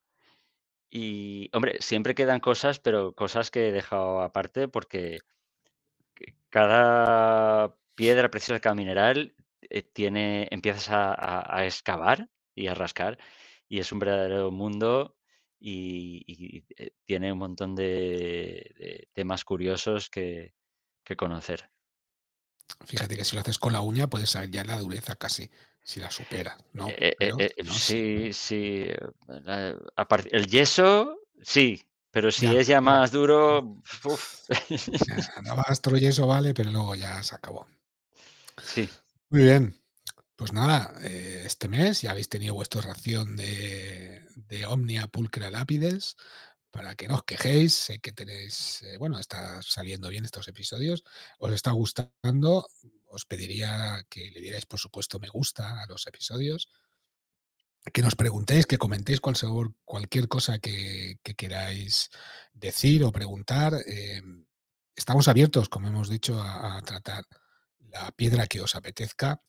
y, hombre, siempre quedan cosas, pero cosas que he dejado aparte porque cada piedra preciosa, cada mineral, eh, tiene empiezas a a a excavar y a rascar, y es un verdadero mundo y y, eh, tiene un montón de de temas curiosos que que conocer. Fíjate que si lo haces con la uña puedes saber ya la dureza casi, si la supera, ¿no? Eh Pero si no, sí. sí, la el yeso, sí, pero si Ya, es ya más duro, uf. ya, y eso vale, pero luego ya se acabó. Sí. Muy bien. Pues nada, eh, este mes ya habéis tenido vuestra ración de, de Omnia Pulcra Lápides para que no os quejéis. Sé que tenéis, eh, bueno, está saliendo bien estos episodios. Os está gustando. Os pediría que le dierais, por supuesto, me gusta a los episodios. Que nos preguntéis, que comentéis cual- cualquier cosa que, que queráis decir o preguntar. eh, estamos abiertos, como hemos dicho, a, a tratar la piedra que os apetezca.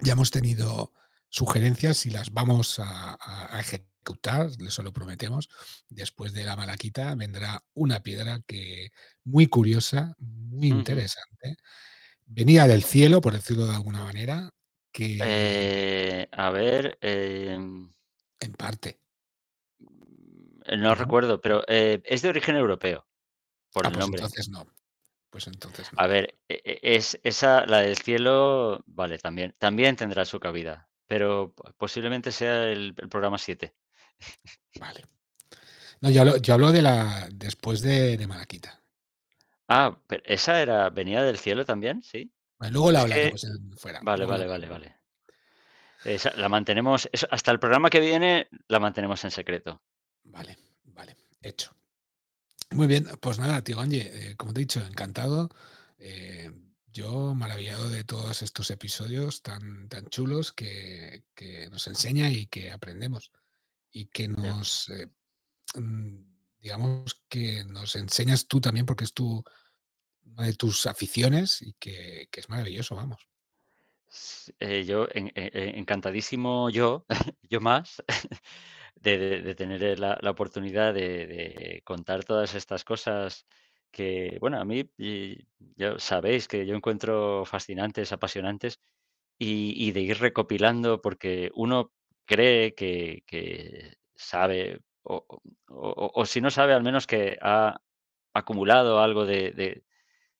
Ya hemos tenido sugerencias y las vamos a, ejecutar, eso lo prometemos. Después de la malaquita vendrá una piedra que muy curiosa, muy interesante. Venía del cielo, por decirlo de alguna manera, que Eh, a ver, em, en parte, no ¿no? recuerdo, pero, eh, es de origen europeo, por Ah, el pues nombre. entonces no. Pues entonces no. A ver, e e es esa, la del cielo, vale, también también tendrá su cabida, pero po posiblemente sea el el programa 7. Vale. No, yo hablo, yo hablo de la después de, de Malaquita. Ah, ¿pero esa era venía del cielo también? ¿Sí? Bueno, luego la hablaremos en fuera. vale, vale, vale, vale. Esa la mantenemos eso hasta el programa que viene la mantenemos en secreto. Vale, vale, hecho. Muy bien, pues nada, tío Angie, eh, como te he dicho, encantado. eh, yo maravillado de todos estos episodios tan, tan chulos que, que nos enseña y que aprendemos. Y que nos, eh, mm, digamos, que nos enseñas tú también, porque es tu, una de tus aficiones y que, que es maravilloso, vamos. Eh, yo e e encantadísimo yo, yo más, de de tener, eh, la la oportunidad de de contar todas estas cosas que, bueno, a mí, ya sabéis que yo encuentro fascinantes, apasionantes, y y de ir recopilando, porque uno cree que que sabe, o o o si no sabe, al menos que ha acumulado algo de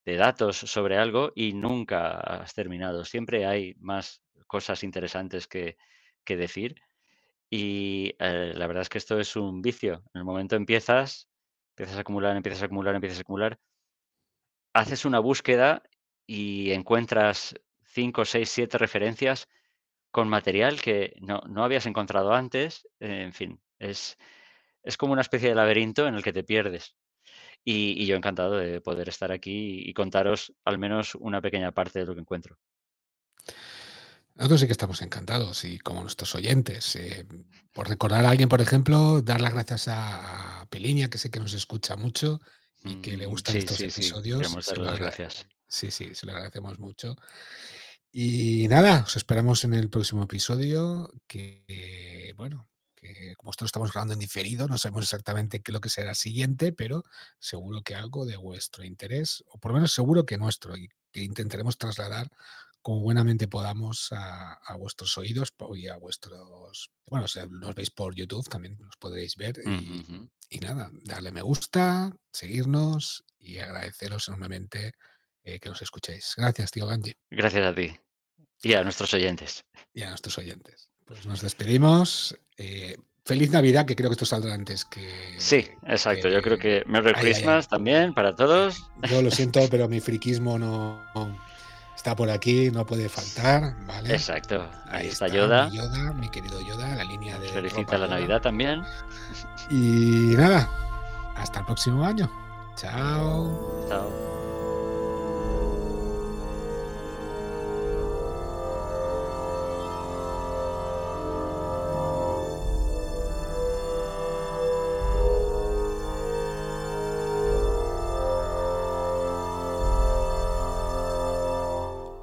de datos sobre algo y nunca has terminado. Siempre hay más cosas interesantes que, que decir y eh, la verdad es que esto es un vicio. En el momento empiezas, empiezas a acumular, empiezas a acumular, empiezas a acumular, haces una búsqueda y encuentras 5, 6, 7 referencias con material que no, no habías encontrado antes. En fin, es, es como una especie de laberinto en el que te pierdes. Y, y yo encantado de poder estar aquí y contaros al menos una pequeña parte de lo que encuentro. Nosotros sí que estamos encantados y como nuestros oyentes. eh, por recordar a alguien, por ejemplo, dar las gracias a, Peliña, que sé que nos escucha mucho y que le Mm, gustan sí, estos sí, sí, episodios. queremos Se darle las gracias. Sí, sí, se lo agradecemos mucho. Y nada, os esperamos en el próximo episodio, que bueno, que como nosotros estamos grabando en diferido, no sabemos exactamente qué es lo que será siguiente, pero seguro que algo de vuestro interés, o por lo menos seguro que nuestro, y que intentaremos trasladar como buenamente podamos a, a vuestros oídos y a vuestros, bueno, si nos veis por YouTube, también nos podréis ver y nada, darle me gusta, seguirnos y agradeceros enormemente eh, que nos escuchéis. Gracias, tío Ganji. Gracias a ti y a nuestros oyentes. y a nuestros oyentes. Pues nos despedimos. Eh, feliz Navidad, que creo que esto saldrá antes que. Sí, exacto. Yo creo que Merry Ay, ay, ay. Christmas también para todos. Yo lo siento, pero mi friquismo no, no está por aquí, no puede faltar, ¿vale? Exacto. Ahí, Ahí está Yoda. Mi Yoda, mi querido Yoda, la línea de. Felicita la Yoda. Navidad también. Y nada, hasta el próximo año. Chao. Chao.